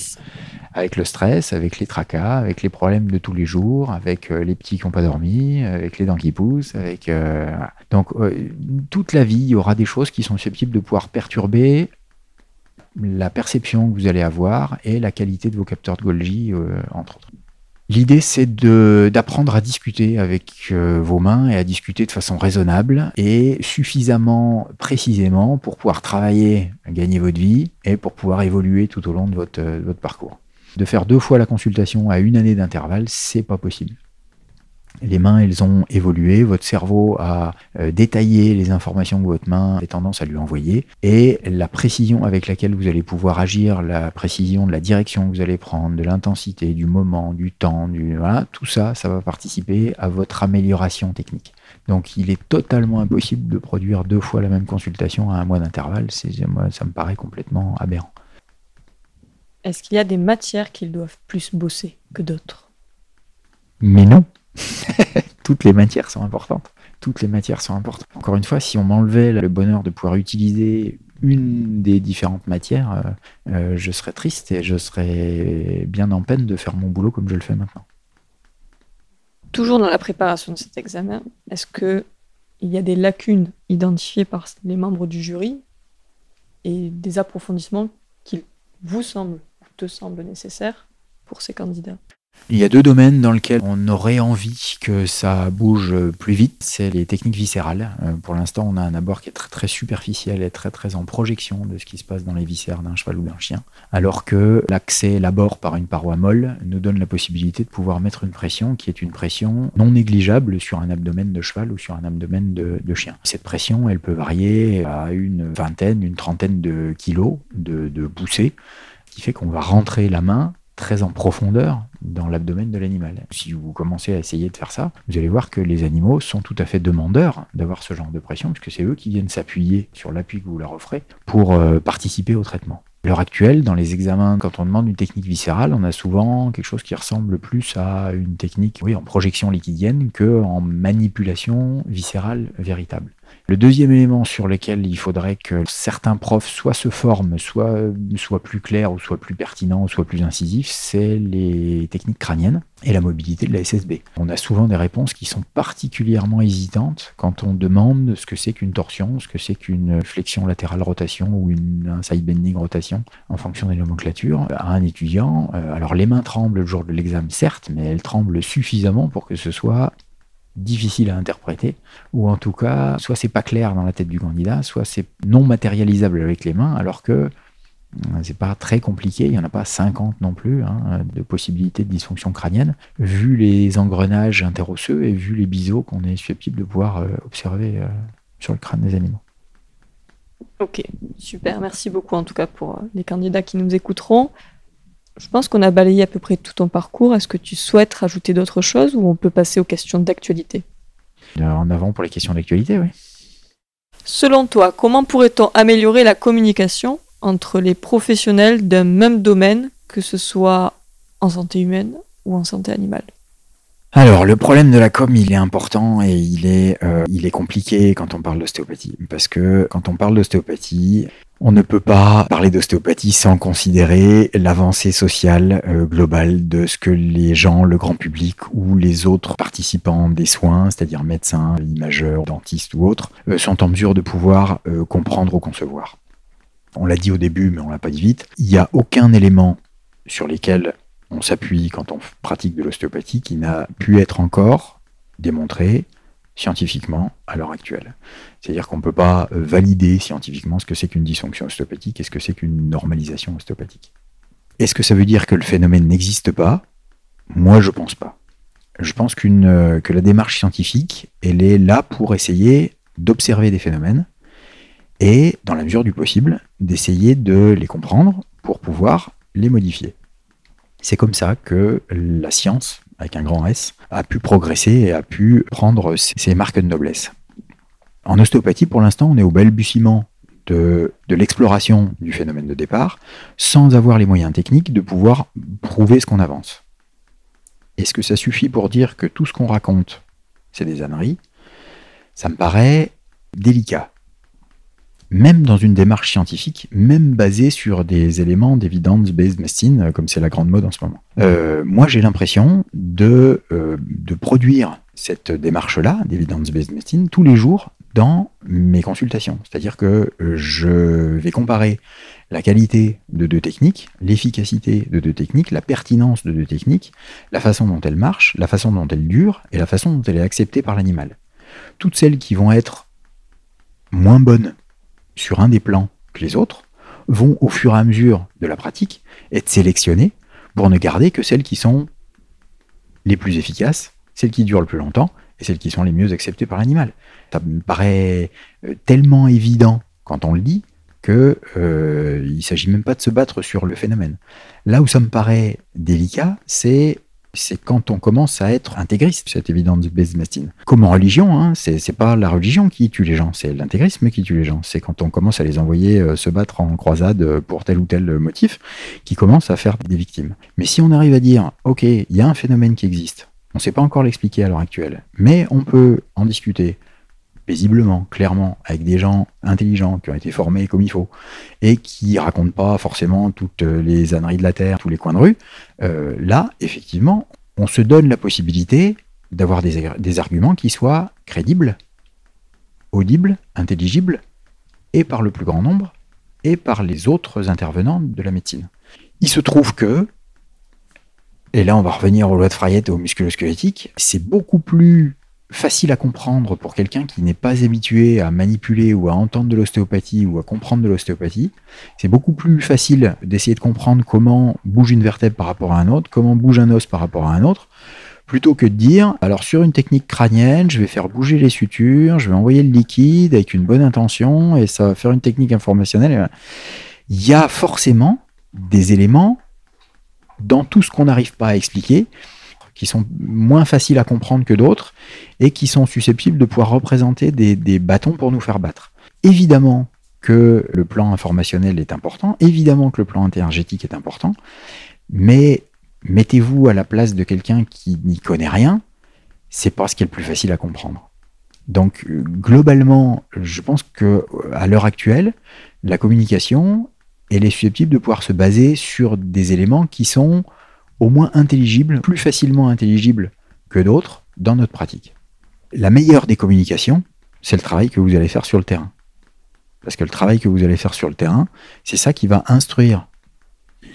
Avec le stress, avec les tracas, avec les problèmes de tous les jours, avec euh, les petits qui n'ont pas dormi, avec les dents qui poussent. Avec, Donc, toute la vie, il y aura des choses qui sont susceptibles de pouvoir perturber la perception que vous allez avoir et la qualité de vos capteurs de Golgi, euh, entre autres. L'idée, c'est d'apprendre à discuter avec euh, vos mains et à discuter de façon raisonnable et suffisamment précisément pour pouvoir travailler, gagner votre vie et pour pouvoir évoluer tout au long de votre, de votre parcours. De faire deux fois la consultation à une année d'intervalle, c'est pas possible les mains, elles ont évolué, votre cerveau a euh, détaillé les informations que votre main a tendance à lui envoyer, et la précision avec laquelle vous allez pouvoir agir, la précision de la direction que vous allez prendre, de l'intensité, du moment, du temps, du, voilà, tout ça, ça va participer à votre amélioration technique. Donc il est totalement impossible de produire deux fois la même consultation à un mois d'intervalle, moi, ça me paraît complètement aberrant. Est-ce qu'il y a des matières qu'ils doivent plus bosser que d'autres? Mais non *laughs* Toutes les matières sont importantes. Toutes les matières sont importantes. Encore une fois, si on m'enlevait le bonheur de pouvoir utiliser une des différentes matières, euh, euh, je serais triste et je serais bien en peine de faire mon boulot comme je le fais maintenant. Toujours dans la préparation de cet examen, est-ce que il y a des lacunes identifiées par les membres du jury et des approfondissements qui vous semblent ou te semblent nécessaires pour ces candidats? Il y a deux domaines dans lesquels on aurait envie que ça bouge plus vite, c'est les techniques viscérales. Euh, pour l'instant, on a un abord qui est très superficiel et très très en projection de ce qui se passe dans les viscères d'un cheval ou d'un chien, alors que l'accès l'abord par une paroi molle nous donne la possibilité de pouvoir mettre une pression qui est une pression non négligeable sur un abdomen de cheval ou sur un abdomen de, chien. Cette pression, elle peut varier à une vingtaine, une trentaine de kilos de, de poussée, qui fait qu'on va rentrer la main très en profondeur dans l'abdomen de l'animal. Si vous commencez à essayer de faire ça, vous allez voir que les animaux sont tout à fait demandeurs d'avoir ce genre de pression, puisque c'est eux qui viennent s'appuyer sur l'appui que vous leur offrez pour euh, participer au traitement. À l'heure actuelle, dans les examens, quand on demande une technique viscérale, on a souvent quelque chose qui ressemble plus à une technique en projection liquidienne que en manipulation viscérale véritable. Le deuxième élément sur lequel il faudrait que certains profs soit se forment, soit soient plus clairs, ou soient plus pertinents, ou soient plus incisifs, c'est les techniques crâniennes et la mobilité de la SSB. On a souvent des réponses qui sont particulièrement hésitantes quand on demande ce que c'est qu'une torsion, ce que c'est qu'une flexion latérale rotation ou une, un side bending rotation en fonction des nomenclatures à un étudiant. Euh, alors les mains tremblent le jour de l'examen, certes, mais elles tremblent suffisamment pour que ce soit difficile à interpréter, ou en tout cas, soit c'est pas clair dans la tête du candidat, soit c'est non matérialisable avec les mains, alors que euh, c'est pas très compliqué, il n'y en a pas 50 non plus hein, de possibilités de dysfonction crânienne, vu les engrenages interosseux et vu les biseaux qu'on est susceptible de pouvoir euh, observer euh, sur le crâne des animaux. Ok, super. Merci beaucoup en tout cas pour les candidats qui nous écouteront. Je pense qu'on a balayé à peu près tout ton parcours. Est-ce que tu souhaites rajouter d'autres choses ou on peut passer aux questions d'actualité? Euh, En avant pour les questions d'actualité, oui. Selon toi, comment pourrait-on améliorer la communication entre les professionnels d'un même domaine, que ce soit en santé humaine ou en santé animale? Alors, le problème de la com, il est important et il est, euh, il est compliqué quand on parle d'ostéopathie. Parce que quand on parle d'ostéopathie, on ne peut pas parler d'ostéopathie sans considérer l'avancée sociale euh, globale de ce que les gens, le grand public ou les autres participants des soins, c'est-à-dire médecins, imageurs, dentistes ou autres, euh, sont en mesure de pouvoir comprendre ou concevoir. On l'a dit au début, mais on l'a pas dit vite. Il n'y a aucun élément sur lesquels on s'appuie quand on pratique de l'ostéopathie qui n'a pu être encore démontré scientifiquement à l'heure actuelle. C'est-à-dire qu'on ne peut pas euh, valider scientifiquement ce que c'est qu'une dysfonction ostéopathique et ce que c'est qu'une normalisation ostéopathique. Est-ce que ça veut dire que le phénomène n'existe pas? Moi, je pense pas. Je pense euh, que la démarche scientifique, elle est là pour essayer d'observer des phénomènes et, dans la mesure du possible, d'essayer de les comprendre pour pouvoir les modifier. C'est comme ça que la science, avec un grand S, a pu progresser et a pu prendre ses marques de noblesse. En ostéopathie, pour l'instant, on est au balbutiement de, de l'exploration du phénomène de départ, sans avoir les moyens techniques de pouvoir prouver ce qu'on avance. Est-ce que ça suffit pour dire que tout ce qu'on raconte, c'est des âneries? Ça me paraît délicat même dans une démarche scientifique, même basée sur des éléments d'evidence-based medicine, euh, comme c'est la grande mode en ce moment. Euh, moi, j'ai l'impression de, euh, de produire cette démarche-là, d'evidence-based medicine, tous les jours dans mes consultations. C'est-à-dire que je vais comparer la qualité de deux techniques, l'efficacité de deux techniques, la pertinence de deux techniques, la façon dont elles marchent, la façon dont elles durent et la façon dont elle est acceptée par l'animal. Toutes celles qui vont être moins bonnes sur un des plans que les autres vont au fur et à mesure de la pratique être sélectionnées pour ne garder que celles qui sont les plus efficaces, celles qui durent le plus longtemps et celles qui sont les mieux acceptées par l'animal. Ça me paraît euh, tellement évident quand on le dit que euh, il s'agit même pas de se battre sur le phénomène. Là où ça me paraît délicat, c'est c'est quand on commence à être intégriste, cette évidence based medicine. Comme en religion, hein, c'est pas la religion qui tue les gens, c'est l'intégrisme qui tue les gens. C'est quand on commence à les envoyer euh, se battre en croisade pour tel ou tel motif qui commence à faire des victimes. Mais si on arrive à dire, ok, il y a un phénomène qui existe, on ne sait pas encore l'expliquer à l'heure actuelle, mais on peut en discuter, paisiblement, clairement, avec des gens intelligents qui ont été formés comme il faut et qui racontent pas forcément toutes les âneries de la terre, tous les coins de rue, euh, là, effectivement, on se donne la possibilité d'avoir des, des, arguments qui soient crédibles, audibles, intelligibles, et par le plus grand nombre, et par les autres intervenants de la médecine. Il se trouve que, et là on va revenir aux lois de Frayette et aux musculosquelettiques, c'est beaucoup plus facile à comprendre pour quelqu'un qui n'est pas habitué à manipuler ou à entendre de l'ostéopathie ou à comprendre de l'ostéopathie. C'est beaucoup plus facile d'essayer de comprendre comment bouge une vertèbre par rapport à un autre, comment bouge un os par rapport à un autre, plutôt que de dire, alors sur une technique crânienne, je vais faire bouger les sutures, je vais envoyer le liquide avec une bonne intention et ça va faire une technique informationnelle. Il y a forcément des éléments dans tout ce qu'on n'arrive pas à expliquer qui sont moins faciles à comprendre que d'autres et qui sont susceptibles de pouvoir représenter des, bâtons pour nous faire battre. Évidemment que le plan informationnel est important, évidemment que le plan énergétique est important, mais mettez-vous à la place de quelqu'un qui n'y connaît rien, c'est pas ce qui est le plus facile à comprendre. Donc globalement, je pense que à l'heure actuelle, la communication, elle est susceptible de pouvoir se baser sur des éléments qui sont au moins intelligible, plus facilement intelligible que d'autres dans notre pratique. La meilleure des communications, c'est le travail que vous allez faire sur le terrain. Parce que le travail que vous allez faire sur le terrain, c'est ça qui va instruire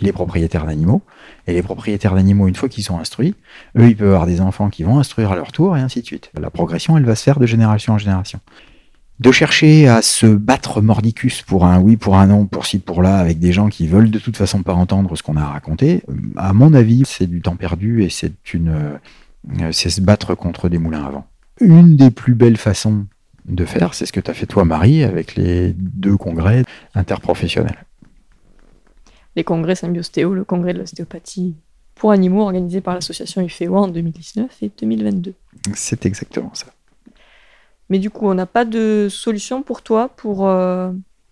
les propriétaires d'animaux. Et les propriétaires d'animaux, une fois qu'ils sont instruits, eux, ils peuvent avoir des enfants qui vont instruire à leur tour, et ainsi de suite. La progression, elle va se faire de génération en génération de chercher à se battre mordicus pour un oui, pour un non, pour ci, pour là, avec des gens qui veulent de toute façon pas entendre ce qu'on a raconté, euh, à mon avis, c'est du temps perdu et c'est une, euh, c'est se battre contre des moulins à vent. Une des plus belles façons de faire. C'est ce que tu as fait toi, Marie, avec les deux congrès interprofessionnels. Les congrès Symbiostéo, le congrès de l'ostéopathie pour animaux organisé par l'association UFEO en 2019 et 2022. C'est exactement ça. Mais du coup, on n'a pas de solution pour toi pour euh,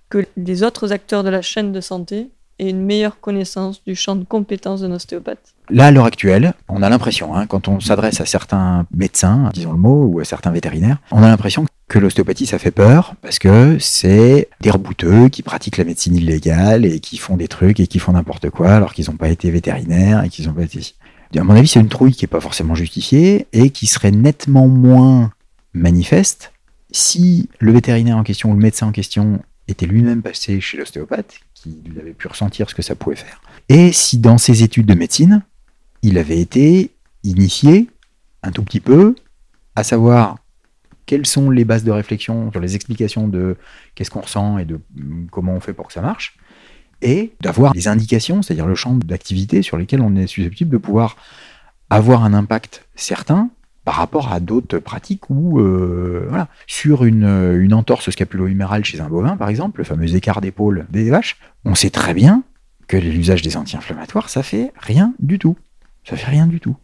que les autres acteurs de la chaîne de santé aient une meilleure connaissance du champ de compétences d'un ostéopathe Là, à l'heure actuelle, on a l'impression, hein, quand on s'adresse à certains médecins, disons le mot, ou à certains vétérinaires, on a l'impression que l'ostéopathie, ça fait peur parce que c'est des rebouteux qui pratiquent la médecine illégale et qui font des trucs et qui font n'importe quoi alors qu'ils n'ont pas été vétérinaires et qu'ils n'ont pas été... À mon avis, c'est une trouille qui n'est pas forcément justifiée et qui serait nettement moins manifeste si le vétérinaire en question ou le médecin en question était lui-même passé chez l'ostéopathe, qu'il avait pu ressentir ce que ça pouvait faire. Et si dans ses études de médecine, il avait été initié un tout petit peu à savoir quelles sont les bases de réflexion sur les explications de qu'est-ce qu'on ressent et de comment on fait pour que ça marche, et d'avoir des indications, c'est-à-dire le champ d'activité sur lesquels on est susceptible de pouvoir avoir un impact certain par rapport à d'autres pratiques ou euh, sur une, une entorse scapulo-humérale chez un bovin, par exemple, le fameux écart d'épaule des vaches, on sait très bien que l'usage des anti-inflammatoires, ça fait rien du tout. Ça fait rien du tout.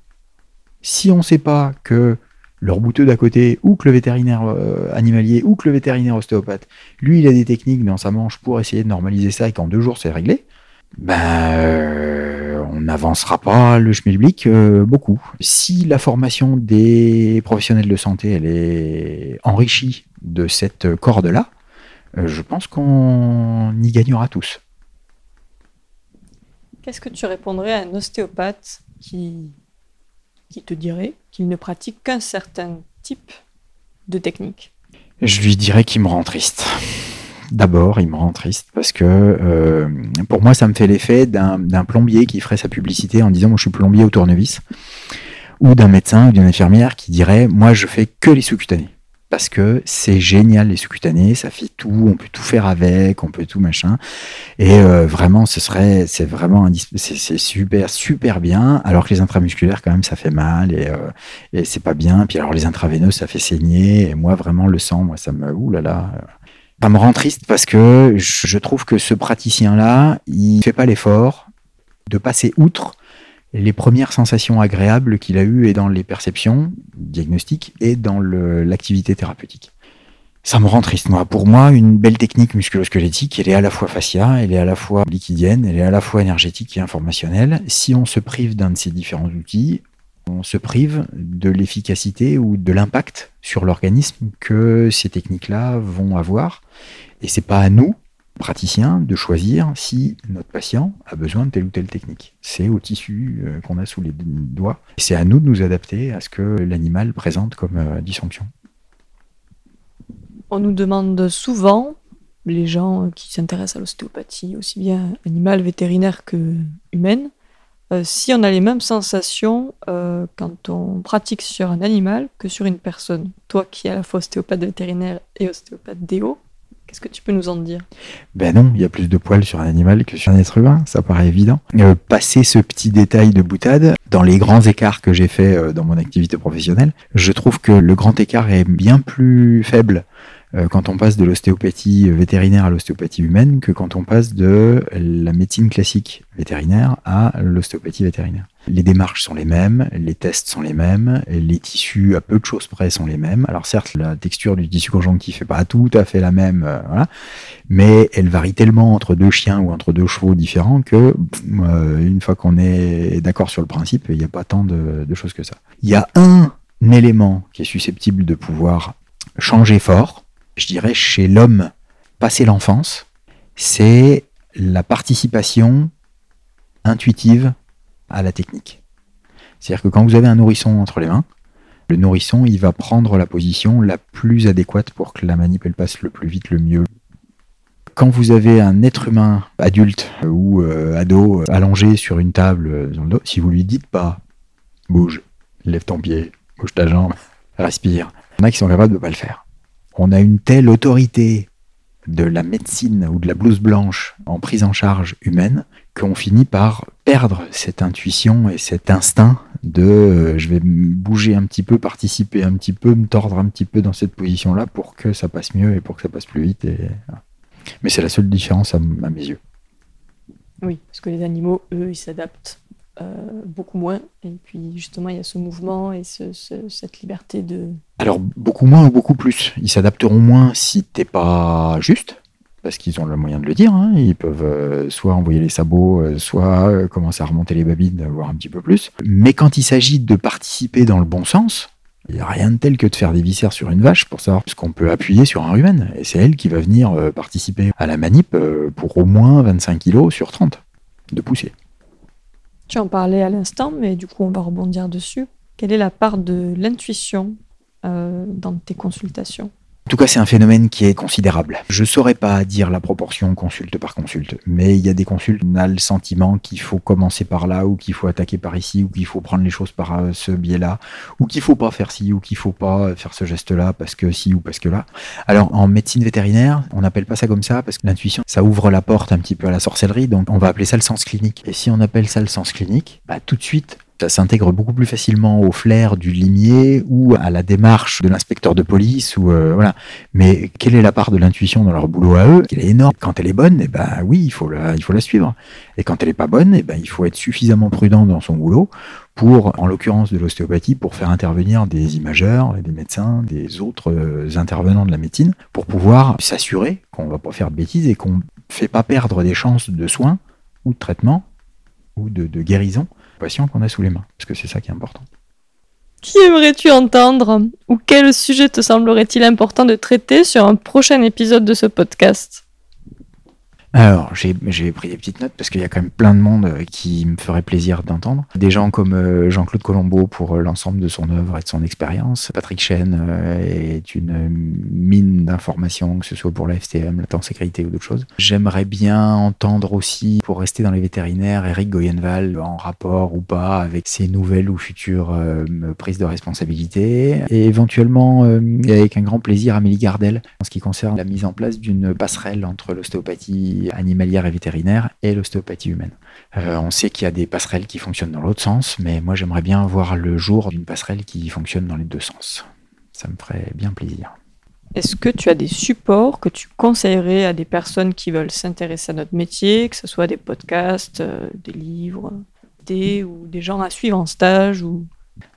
Si on ne sait pas que le rebouteux d'à côté, ou que le vétérinaire euh, animalier, ou que le vétérinaire ostéopathe, lui, il a des techniques dans sa manche pour essayer de normaliser ça et qu'en deux jours, c'est réglé, ben, euh, on n'avancera pas le schmilblick euh, beaucoup. Si la formation des professionnels de santé, elle est enrichie de cette corde-là, je pense qu'on y gagnera tous. Qu'est-ce que tu répondrais à un ostéopathe qui, qui te dirait qu'il ne pratique qu'un certain type de technique? Je lui dirais qu'il me rend triste. D'abord, il me rend triste parce que euh, pour moi, ça me fait l'effet d'un plombier qui ferait sa publicité en disant Moi, je suis plombier au tournevis, ou d'un médecin ou d'une infirmière qui dirait Moi, je fais que les sous-cutanés parce que c'est génial les sous-cutanés, ça fait tout, on peut tout faire avec, on peut tout machin. Et euh, vraiment, ce serait, c'est vraiment, super, super bien. Alors que les intramusculaires, quand même, ça fait mal et, euh, c'est pas bien. Puis alors les intraveineux, ça fait saigner. Et moi, vraiment, le sang, moi, ça me, ouh là là. Ça me rend triste parce que je trouve que ce praticien-là, il fait pas l'effort de passer outre les premières sensations agréables qu'il a eues et dans les perceptions diagnostiques et dans l'activité thérapeutique. Ça me rend triste, moi. Pour moi, une belle technique musculosquelettique, elle est à la fois fascia, elle est à la fois liquidienne, elle est à la fois énergétique et informationnelle. Si on se prive d'un de ces différents outils, on se prive de l'efficacité ou de l'impact sur l'organisme que ces techniques-là vont avoir. Et c'est pas à nous, praticien de choisir si notre patient a besoin de telle ou telle technique. C'est au tissu euh, qu'on a sous les doigts. C'est à nous de nous adapter à ce que l'animal présente comme euh, dysfonction. On nous demande souvent, les gens qui s'intéressent à l'ostéopathie, aussi bien animale, vétérinaire que humaine, euh, si on a les mêmes sensations quand on pratique sur un animal que sur une personne. Toi qui es à la fois ostéopathe vétérinaire et ostéopathe déo, Qu'est-ce que tu peux nous en dire? Ben non, il y a plus de poils sur un animal que sur un être humain, ça paraît évident. Euh, passer ce petit détail de boutade, dans les grands écarts que j'ai fait euh, dans mon activité professionnelle, je trouve que le grand écart est bien plus faible quand on passe de l'ostéopathie vétérinaire à l'ostéopathie humaine que quand on passe de la médecine classique vétérinaire à l'ostéopathie vétérinaire. Les démarches sont les mêmes, les tests sont les mêmes, les tissus à peu de choses près sont les mêmes. Alors certes, la texture du tissu conjonctif n'est pas tout à fait la même, euh, voilà, mais elle varie tellement entre deux chiens ou entre deux chevaux différents que euh, une fois qu'on est d'accord sur le principe, il n'y a pas tant de choses que ça. Il y a un élément qui est susceptible de pouvoir changer fort, je dirais, chez l'homme passé l'enfance, c'est la participation intuitive à la technique. C'est-à-dire que quand vous avez un nourrisson entre les mains, le nourrisson, il va prendre la position la plus adéquate pour que la manip elle passe le plus vite, le mieux. Quand vous avez un être humain adulte ou euh, ado euh, allongé sur une table euh, si vous lui dites pas bouge, lève ton pied, bouge ta jambe, *laughs* respire, il y en a qui sont capables de ne pas le faire on a une telle autorité de la médecine ou de la blouse blanche en prise en charge humaine qu'on finit par perdre cette intuition et cet instinct de je vais bouger un petit peu, participer un petit peu, me tordre un petit peu dans cette position-là pour que ça passe mieux et pour que ça passe plus vite. Mais c'est la seule différence à mes yeux. Oui, parce que les animaux, eux, ils s'adaptent euh, beaucoup moins. Et puis justement, il y a ce mouvement et cette liberté de... Alors beaucoup moins ou beaucoup plus? Ils s'adapteront moins si t'es pas juste, parce qu'ils ont le moyen de le dire. Hein. Ils peuvent euh, soit envoyer les sabots, euh, soit commencer à remonter les babines, voir un petit peu plus. Mais quand il s'agit de participer dans le bon sens, il n'y a rien de tel que de faire des viscères sur une vache pour savoir ce qu'on peut appuyer sur un rumen. Et c'est elle qui va venir participer à la manip pour au moins 25 kg sur 30 de poussée. Tu en parlais à l'instant, mais du coup, on va rebondir dessus. Quelle est la part de l'intuition euh, dans tes consultations? En tout cas, c'est un phénomène qui est considérable. Je ne saurais pas dire la proportion consulte par consulte, mais il y a des consultes, on a le sentiment qu'il faut commencer par là, ou qu'il faut attaquer par ici, ou qu'il faut prendre les choses par euh, ce biais-là, ou qu'il faut pas faire ci, ou qu'il faut pas faire ce geste-là parce que ci ou parce que là. Alors, en médecine vétérinaire, on n'appelle pas ça comme ça parce que l'intuition, ça ouvre la porte un petit peu à la sorcellerie, donc on va appeler ça le sens clinique. Et si on appelle ça le sens clinique, bah, tout de suite, ça s'intègre beaucoup plus facilement au flair du limier ou à la démarche de l'inspecteur de police ou euh, voilà. Mais quelle est la part de l'intuition dans leur boulot à eux Elle est énorme? Quand elle est bonne, eh ben oui, il faut la, il faut la suivre. Et quand elle est pas bonne, eh ben il faut être suffisamment prudent dans son boulot pour, en l'occurrence de l'ostéopathie, pour faire intervenir des imageurs, des médecins, des autres euh, intervenants de la médecine, pour pouvoir s'assurer qu'on va pas faire de bêtises et qu'on fait pas perdre des chances de soins ou de traitement ou de guérison patient qu'on a sous les mains, parce que c'est ça qui est important. Qui aimerais-tu entendre? Ou quel sujet te semblerait-il important de traiter sur un prochain épisode de ce podcast? Alors, j'ai pris des petites notes parce qu'il y a quand même plein de monde euh, qui me ferait plaisir d'entendre. Des gens comme euh, Jean-Claude Colombo pour euh, l'ensemble de son œuvre et de son expérience. Patrick Chen est une mine d'informations, que ce soit pour la FTM, la sécurité ou d'autres choses. J'aimerais bien entendre aussi, pour rester dans les vétérinaires, Eric Goyenval en rapport ou pas avec ses nouvelles ou futures prises de responsabilité. Et éventuellement, avec un grand plaisir, Amélie Gardel, en ce qui concerne la mise en place d'une passerelle entre l'ostéopathie animalière et vétérinaire et l'ostéopathie humaine. Euh, on sait qu'il y a des passerelles qui fonctionnent dans l'autre sens, mais moi j'aimerais bien voir le jour d'une passerelle qui fonctionne dans les deux sens. Ça me ferait bien plaisir. Est-ce que tu as des supports que tu conseillerais à des personnes qui veulent s'intéresser à notre métier, que ce soit des podcasts, euh, des livres, des ou des gens à suivre en stage ou...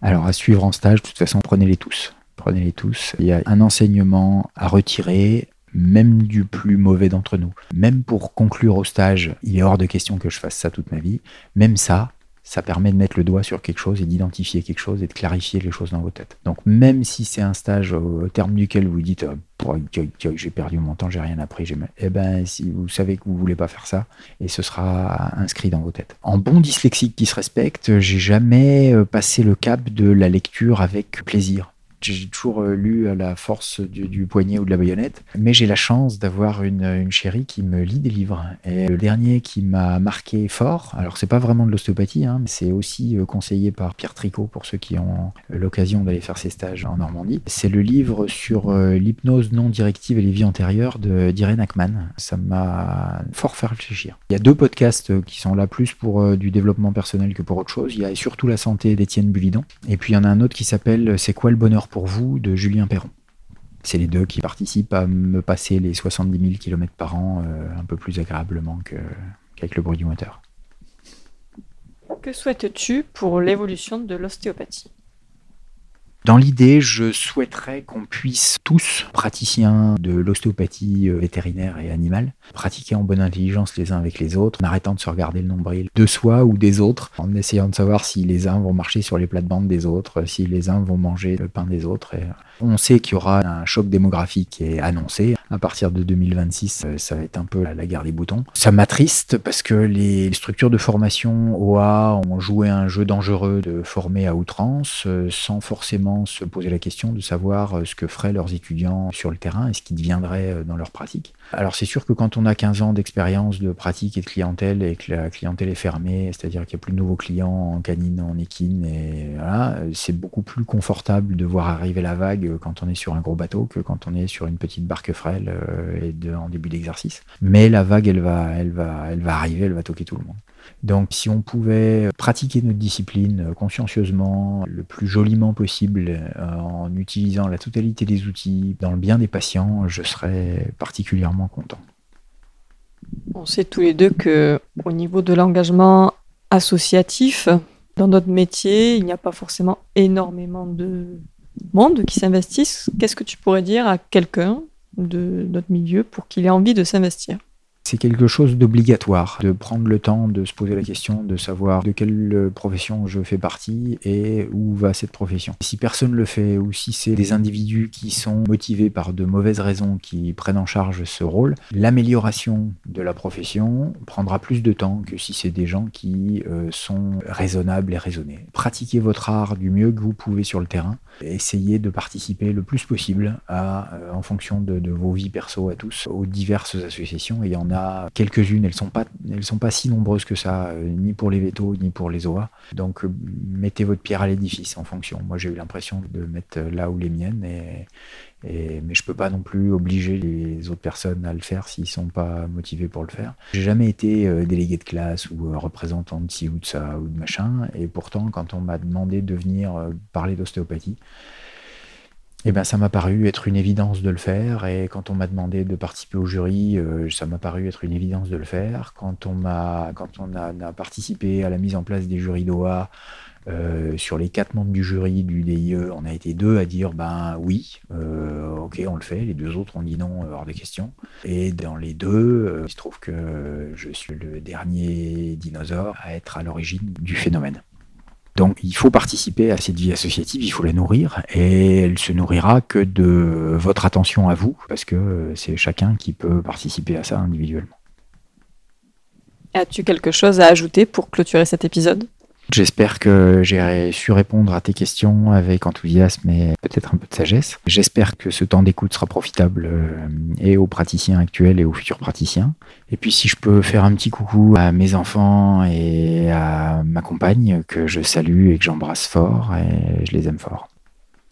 Alors à suivre en stage, de toute façon, prenez-les tous. Prenez-les tous. Il y a un enseignement à retirer, même du plus mauvais d'entre nous. Même pour conclure au stage, il est hors de question que je fasse ça toute ma vie. Même ça, ça permet de mettre le doigt sur quelque chose et d'identifier quelque chose et de clarifier les choses dans vos têtes. Donc même si c'est un stage au, terme duquel vous dites oh, j'ai perdu mon temps, j'ai rien appris, j'ai eh ben si vous savez que vous voulez pas faire ça et ce sera inscrit dans vos têtes. En bon dyslexique qui se respecte, j'ai jamais euh, passé le cap de la lecture avec plaisir j'ai toujours euh, lu à la force du, poignet ou de la baïonnette, mais j'ai la chance d'avoir une, chérie qui me lit des livres. Et le dernier qui m'a marqué fort, alors c'est pas vraiment de l'ostéopathie, hein, mais c'est aussi euh, conseillé par Pierre Tricot pour ceux qui ont l'occasion d'aller faire ses stages en Normandie. C'est le livre sur euh, l'hypnose non directive et les vies antérieures d'Irene Ackman. Ça m'a fort fait réfléchir. Il y a deux podcasts qui sont là plus pour du développement personnel que pour autre chose. Il y a surtout la santé d'Étienne Bulidon. Et puis il y en a un autre qui s'appelle C'est quoi le bonheur pour vous de Julien Perron. C'est les deux qui participent à me passer les 70 000 km par an euh, un peu plus agréablement qu'avec le bruit du moteur. Que souhaites-tu pour l'évolution de l'ostéopathie? Dans l'idée, je souhaiterais qu'on puisse tous, praticiens de l'ostéopathie euh, vétérinaire et animale, pratiquer en bonne intelligence les uns avec les autres, en arrêtant de se regarder le nombril de soi ou des autres, en essayant de savoir si les uns vont marcher sur les plates-bandes des autres, si les uns vont manger le pain des autres. Et on sait qu'il y aura un choc démographique qui est annoncé. À partir de 2026, euh, ça va être un peu la guerre des boutons. Ça m'attriste parce que les structures de formation OA ont joué un jeu dangereux de former à outrance euh, sans forcément se poser la question de savoir euh, ce que feraient leurs étudiants sur le terrain et ce qui deviendrait dans leur pratique. Alors c'est sûr que quand on a 15 ans d'expérience de pratique et de clientèle et que la clientèle est fermée, c'est-à-dire qu'il n'y a plus de nouveaux clients en canine, en équine, et voilà, c'est beaucoup plus confortable de voir arriver la vague quand on est sur un gros bateau que quand on est sur une petite barque naturel et en début d'exercice. Mais la vague, elle va, elle, va, elle va arriver, elle va toquer tout le monde. Donc si on pouvait pratiquer notre discipline consciencieusement, le plus joliment possible, en utilisant la totalité des outils dans le bien des patients, je serais particulièrement content. On sait tous les deux que au niveau de l'engagement associatif, dans notre métier, il n'y a pas forcément énormément de monde qui s'investissent. Qu'est-ce que tu pourrais dire à quelqu'un de notre milieu pour qu'il ait envie de s'investir? C'est quelque chose d'obligatoire, de prendre le temps de se poser la question, de savoir de quelle profession je fais partie et où va cette profession. Si personne le fait ou si c'est des individus qui sont motivés par de mauvaises raisons qui prennent en charge ce rôle, l'amélioration de la profession prendra plus de temps que si c'est des gens qui euh, sont raisonnables et raisonnés. Pratiquez votre art du mieux que vous pouvez sur le terrain. Essayez de participer le plus possible à, euh, en fonction de, de, vos vies perso à tous, aux diverses associations. Et il y en a quelques-unes, elles sont pas, elles sont pas si nombreuses que ça, euh, ni pour les vétos, ni pour les OA. Donc euh, mettez votre pierre à l'édifice en fonction. Moi j'ai eu l'impression de mettre là où les miennes, et, mais je peux pas non plus obliger les autres personnes à le faire s'ils sont pas motivés pour le faire. J'ai jamais été euh, délégué de classe ou représentant de ci ou de ça ou de machin, et pourtant quand on m'a demandé de venir parler d'ostéopathie, eh ben, ça m'a paru être une évidence de le faire. Et quand on m'a demandé de participer au jury, euh, ça m'a paru être une évidence de le faire. Quand on, a, participé à la mise en place des jurys d'OA, euh, sur les quatre membres du jury du DIE, on a été deux à dire ben oui, euh, ok, on le fait. Les deux autres ont dit non hors des questions. Et dans les deux, il se trouve que je suis le dernier dinosaure à être à l'origine du phénomène. Donc il faut participer à cette vie associative, il faut la nourrir, et elle se nourrira que de votre attention à vous, parce que c'est chacun qui peut participer à ça individuellement. As-tu quelque chose à ajouter pour clôturer cet épisode? J'espère que j'ai su répondre à tes questions avec enthousiasme et peut-être un peu de sagesse. J'espère que ce temps d'écoute sera profitable euh, et aux praticiens actuels et aux futurs praticiens. Et puis si je peux faire un petit coucou à mes enfants et à ma compagne que je salue et que j'embrasse fort et je les aime fort.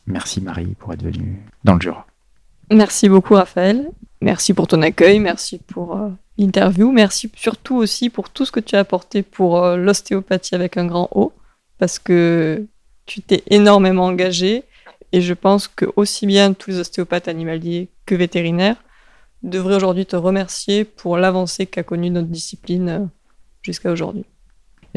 Merci Marie pour être venue dans le Jura. Merci beaucoup Raphaël. Merci pour ton accueil, merci pour euh, interview. Merci surtout aussi pour tout ce que tu as apporté pour euh, l'ostéopathie avec un grand O, parce que tu t'es énormément engagé et je pense que aussi bien tous les ostéopathes animaliers que vétérinaires devraient aujourd'hui te remercier pour l'avancée qu'a connue notre discipline euh, jusqu'à aujourd'hui.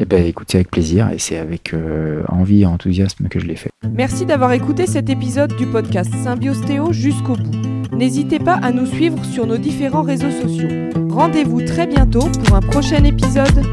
Eh bien, écoutez avec plaisir et c'est avec euh, envie et enthousiasme que je l'ai fait. Merci d'avoir écouté cet épisode du podcast Symbiostéo jusqu'au bout. N'hésitez pas à nous suivre sur nos différents réseaux sociaux. Rendez-vous très bientôt pour un prochain épisode.